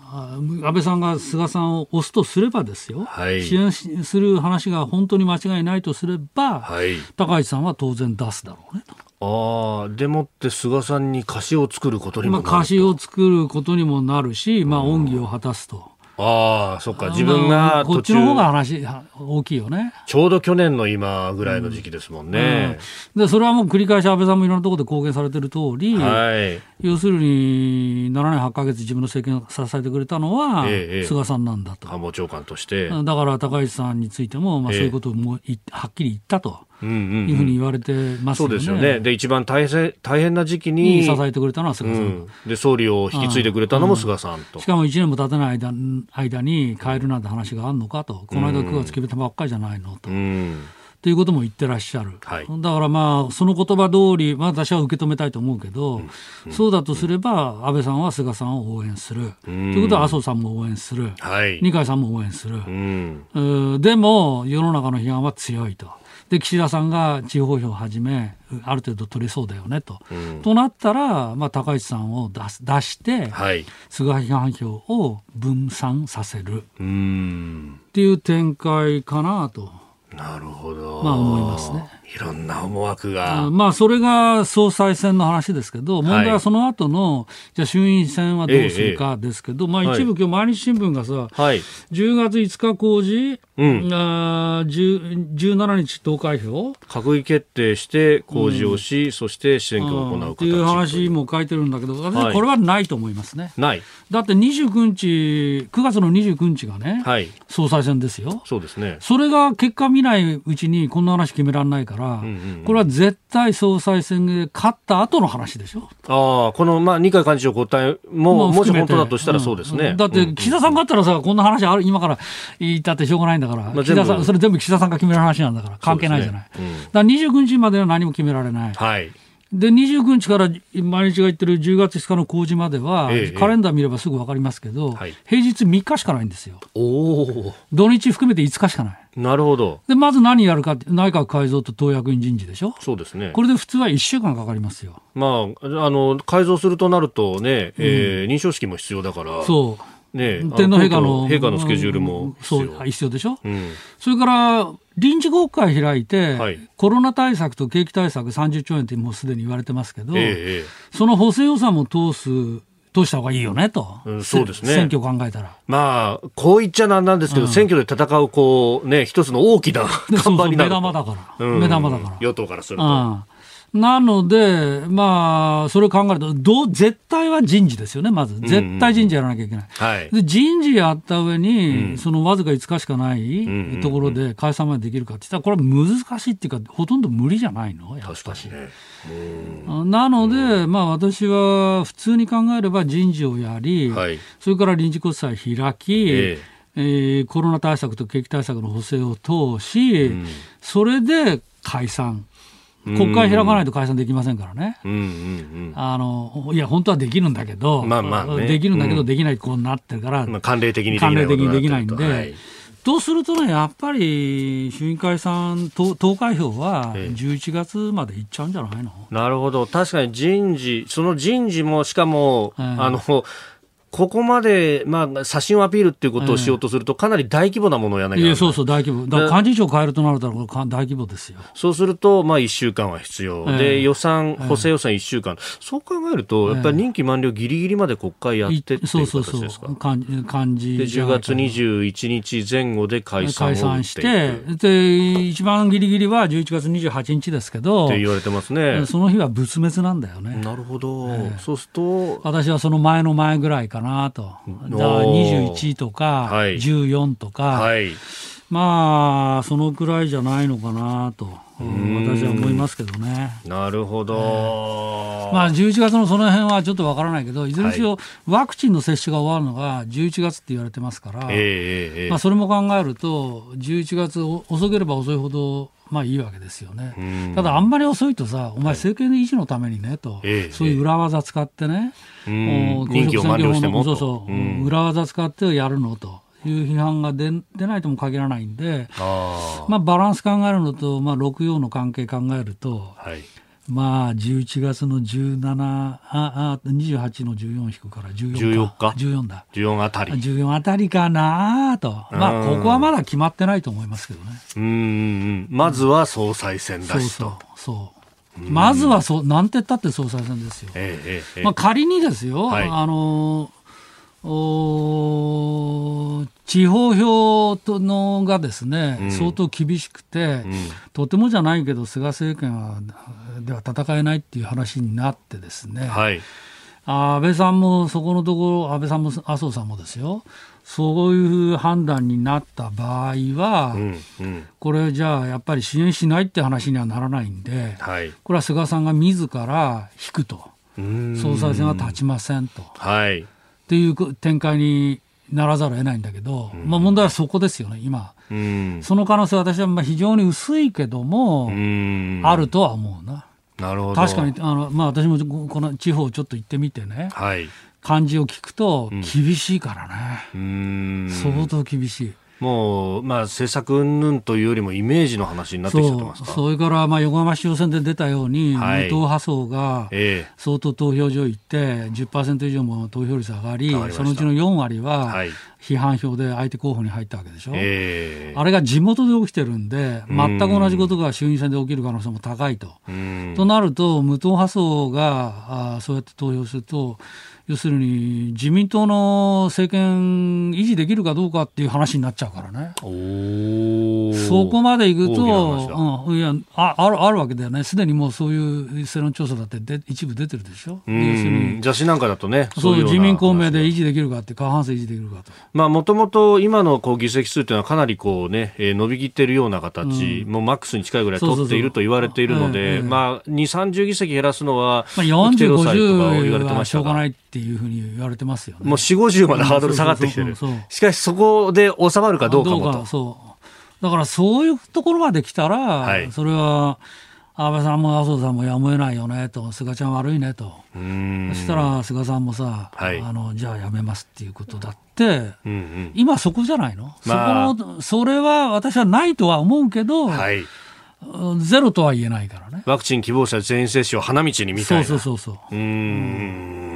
安倍さんが菅さんを押すとすればですよ、はい支援しする話が本当に間違いないとすれば、はい。高市さんは当然出すだろうねと。ああ、でもって菅さんに貸しを作ることにもまあ、なると。貸しを作ることにもなるし、まあ、恩義を果たすと。ああ、そっか。自分まあが途中こっちの方が話は大きいよね。ちょうど去年の今ぐらいの時期ですもんね。でそれはもう繰り返し安倍さんもいろんなところで公言されてる通り、はい。要するに7年8か月自分の政権を支えてくれたのはええええ菅さんなんだと。官房長官として。だから高市さんについても、まあ、ええそういうことをもういはっきり言ったとうんうんいうふうに言われてますそよね。うですよね。で、一番大変、大変な時期に、に支えてくれたのは菅さん。うん、で、総理を引き継いでくれたのも菅さんと。しかも1年も経たない間間に変えるなんて話があるのかと、この間9月決めたばっかりじゃないのと。うん。ということも言ってらっしゃる、はいだからまあ、その言葉通り、まあ、私は受け止めたいと思うけど、そうだとすれば、安倍さんは菅さんを応援する、ということは麻生さんも応援する、はい。二階さんも応援する、うん。でも世の中の批判は強いと。で岸田さんが地方票をはじめ、ある程度取れそうだよねと。となったら、まあ、高市さんを出す出して、はい。菅批判票を分散させるうん。っていう展開かなと。なるほど。まあ思いますね。いろんな思惑あが。まあそれが総裁選の話ですけど、問題はその後の、じゃあ衆院選はどうするかですけど、まあ一部、今日毎日新聞がさ、はい。10月5日公示、うんあー10 17日投開票閣議決定して公示をし、そして選挙を行う形っていう話も書いてるんだけど、私これはないと思いますね。ない。だって29日、9月の29日がね、はい。総裁選ですよ。そうですね。それが結果見ないうちにこんな話決められないから、これは絶対総裁選で勝った後の話でしょ。ああ、この、まあ、二階幹事長答えも、もし本当だとしたらそうですね。んだって、岸田さんがあったらさ、こんな話ある、今から言ったってしょうがないんだから、まあ岸田さん、それ全部岸田さんが決める話なんだから、関係ないじゃない。ねうんだから29日までは何も決められない。はい。で、29日から毎日が言ってる10月5日の公示までは、ええカレンダー見ればすぐ分かりますけど、はい平日3日しかないんですよ。土日含めて5日しかない。なるほど。で、まず何やるか内閣改造と党役員人事でしょ？そうですね。これで普通は1週間かかりますよ。まあ、あの、改造するとなるとね、えー認証式も必要だから。そう。ね、天皇陛下の。陛下のスケジュールも必要。そう、必要でしょ？うん。それから、臨時国会開いて、はいコロナ対策と景気対策30兆円ってもうすでに言われてますけど、えええその補正予算も通す、通した方がいいよねと。うんそうですね。選挙考えたら。まあ、こう言っちゃなんなんですけど、選挙で戦う、こう、ね、一つの大きなで看板になる目玉だから。うん。目玉だから。与党からすると。うんなので、まあ、それを考えると、どう絶対は人事ですよね、まず。絶対人事やらなきゃいけない。はい。で人事やった上に、うんそのわずか5日しかないんうんうんところで解散までできるかって言ったら、これは難しいっていうか、ほとんど無理じゃないの？やっぱり確かにね。なので、まあ、私は普通に考えれば人事をやり、はい。それから臨時国債開き、ええーコロナ対策と景気対策の補正を通し、んそれで解散。国会開かないと解散できませんからね。うんうんあのいや、本当はできるんだけど、まあまあね。できるんだけど、うん。できないこうなってるから、うん。まあ、慣例的にでき慣ない例的にできないんで、ことするとね、やっぱり衆院解散、投投開票はええ。11月までいっちゃうんじゃないの、なるほど。確かに人事、その人事も、しかも、うんあの、ここまで、まあ、写真をアピールっていうことをしようとすると、かなり大規模なものをやらなきゃいや、ないそうそう、大規模。だから幹事長変えるとなると、これか大規模ですよ。そうすると、まあ、1週間は必要。ええで、予算、ええ補正予算1週間。そう考えると、やっぱり任期満了ギリギリまで国会やってっていうそうそうそう。幹幹事で、10じゃないか月21日前後で解散を解散してで、一番ギリギリは11月28日ですけどって、言われてますね。その日は仏滅なんだよね。なるほど。ええそうすると、私はその前の前ぐらいかなと。だから21とか、はい。14とか、はい。まあ、そのくらいじゃないのかなと、私は思いますけどね。なるほど。まあ、11月のその辺はちょっとわからないけど、いずれにしろ、ワクチンの接種が終わるのが11月って言われてますから、ええええええ。まあ、それも考えると、11月、お遅ければ遅いほど、まあいいわけですよね。ただ、あんまり遅いとさ、お前、政権の維持のためにねと、そういう裏技使ってね、任期を満了してもそうそう、裏技使ってやるのと。いう批判が出出ないとも限らないんで、あまあ、バランス考えるのと、まあ、6陽の関係考えると、はい、まあ、11月の17、ああ28の14引くから14か。14日 ?14 だ。14あたり。14あたりかなと。まあ、ここはまだ決まってないと思いますけどね。うん。まずは総裁選だしと。そうそう。まずはそう、なんて言ったって総裁選ですよ。ええええ、まあ、仮にですよ、はい、あのお地方票とのがですね、うん、相当厳しくて、うん、とてもじゃないけど、菅政権はでは戦えないっていう話になってですね、はい、安倍さんもそこのところ、安倍さんも麻生さんもですよ、そういう判断になった場合は、うんうん、これじゃあやっぱり支援しないって話にはならないんで、はい、これは菅さんが自ら引くと、総裁選は立ちませんと。はいっていう展開にならざるを得ないんだけど、うん、まあ問題はそこですよね、今。うん、その可能性は私はまあ非常に薄いけども、あるとは思うな。なるほど。確かにあの、まあ、私もこの地方ちょっと行ってみてね、はい、感じを聞くと厳しいからね、相当厳しい。もう、まあ、政策云々というよりもイメージの話になってきちゃってますか？それから、まあ、横浜市長選で出たように、はい、無党派層が相当投票所行って、10%以上も投票率上がり、そのうちの4割は批判票で相手候補に入ったわけでしょ、えー、あれが地元で起きてるんで、全く同じことが衆院選で起きる可能性も高いと。となると、無党派層があそうやって投票すると、要するに自民党の政権維持できるかどうかっていう話になっちゃうからね。そこまでいくと、うん、いやああるあるわけだよね、すでにもうそういう世論調査だってで一部出てるでしょ、要するに雑誌なんかだとね、そういう自民公明で維持できるかって、過半数維持できるかと。もともと今のこう議席数というのは、かなりこう、ね、えー、伸びきっているような形、うん、もうマックスに近いぐらい取っていると言われているので、まあ、2、30議席減らすのは、まあ、40、50はしょうがないっていうふうに言われてますよね。もう4、50までハードル下がってきてる。しかしそこで収まるかどうかもと。だからそういうところまで来たら、はい、それは安倍さんも麻生さんもやむを得ないよねと、菅ちゃん悪いねと、そしたら菅さんもさ、はい、あのじゃあやめますっていうことだって、うんうん、今そこじゃないの、まあ、そこのそれは私はないとは思うけど、はい、ゼロとは言えないからね。ワクチン希望者全員接種を花道にみたいな。そうそうそうそう。うん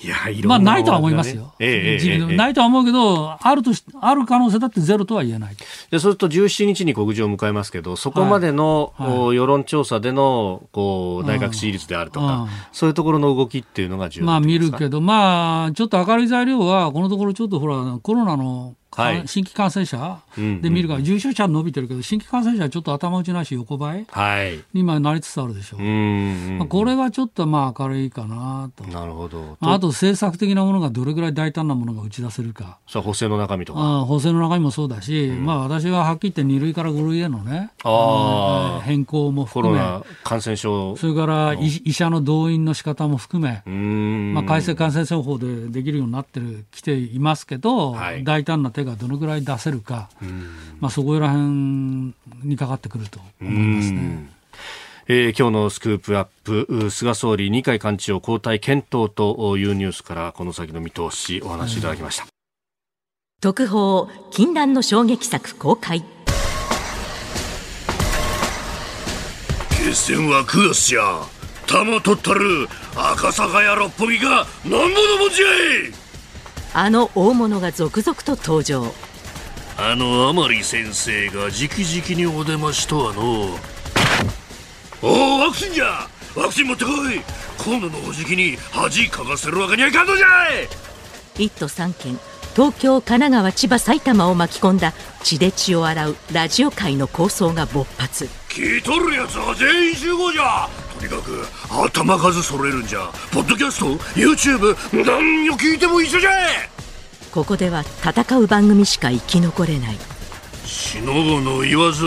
いや、いろんな、まあ、ないとは思いますよ。えええ、ないとは思うけど、あるとし、ある可能性だってゼロとは言えない。で、そうすると17日に告示を迎えますけど、そこまでの、はい、世論調査での、こう、内閣支持率であるとか、そういうところの動きっていうのが重要まあ、見るけど、まあ、ちょっと明るい材料は、このところちょっとほら、コロナのはい、新規感染者？で見るから、重症者は伸びてるけど、新規感染者はちょっと頭打ちなし横ばい、はい、今なりつつあるでしょう。まあ、これはちょっとまあ明るいかなと。なるほど。あ、あと政策的なものがどれぐらい大胆なものが打ち出せるか。そう、補正の中身とか。あ補正の中身もそうだし、うん、まあ私ははっきり言って2類から5類へのね、あ変更も含め。感染症。それから医者の動員の仕方も含め、まあ改正感染症法でできるようになってる、きていますけど、はい、大胆な手がどのぐらい出せるか、まあ、そこら辺にかかってくると思いますね。えー、今日のスクープアップ菅総理二階幹事長交代検討というニュースからこの先の見通しお話しいただきました、特報禁断の衝撃作公開。決戦は9月じゃ玉取ったる赤坂や六本木が何ぼのもんじゃいあの大物が続々と登場。あの甘利先生が直々にお出ましとはのおおワクチンじゃ！ワクチン持ってこい！今度のおじきに恥かかせるわけにはいかんのじゃい！1都3県東京神奈川千葉埼玉を巻き込んだ血で血を洗うラジオ界の構想が勃発。聞いとるやつは全員集合じゃとにかく頭数揃えるんじゃポッドキャスト YouTube 何を聞いても一緒じゃここでは戦う番組しか生き残れないしのぶの言わず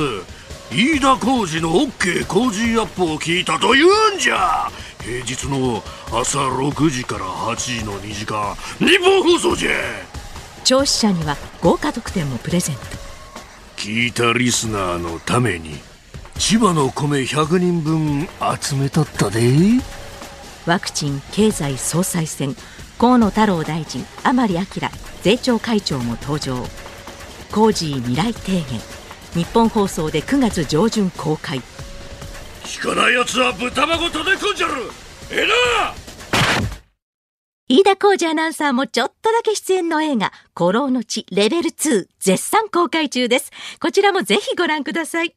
飯田浩二の OK 工事アップを聞いたと言うんじゃ平日の朝6時から8時の2時間日本放送じゃ聴取者には豪華特典もプレゼント聞いたリスナーのために千葉の米100人分集めとったで。ワクチン経済総裁選河野太郎大臣甘利明税調会長も登場。工事未来提言日本放送で9月上旬公開。聞かないやつは豚まごとでこんじゃる。ええな！飯田浩二アナウンサーもちょっとだけ出演の映画、古老の地レベル2絶賛公開中です。こちらもぜひご覧ください。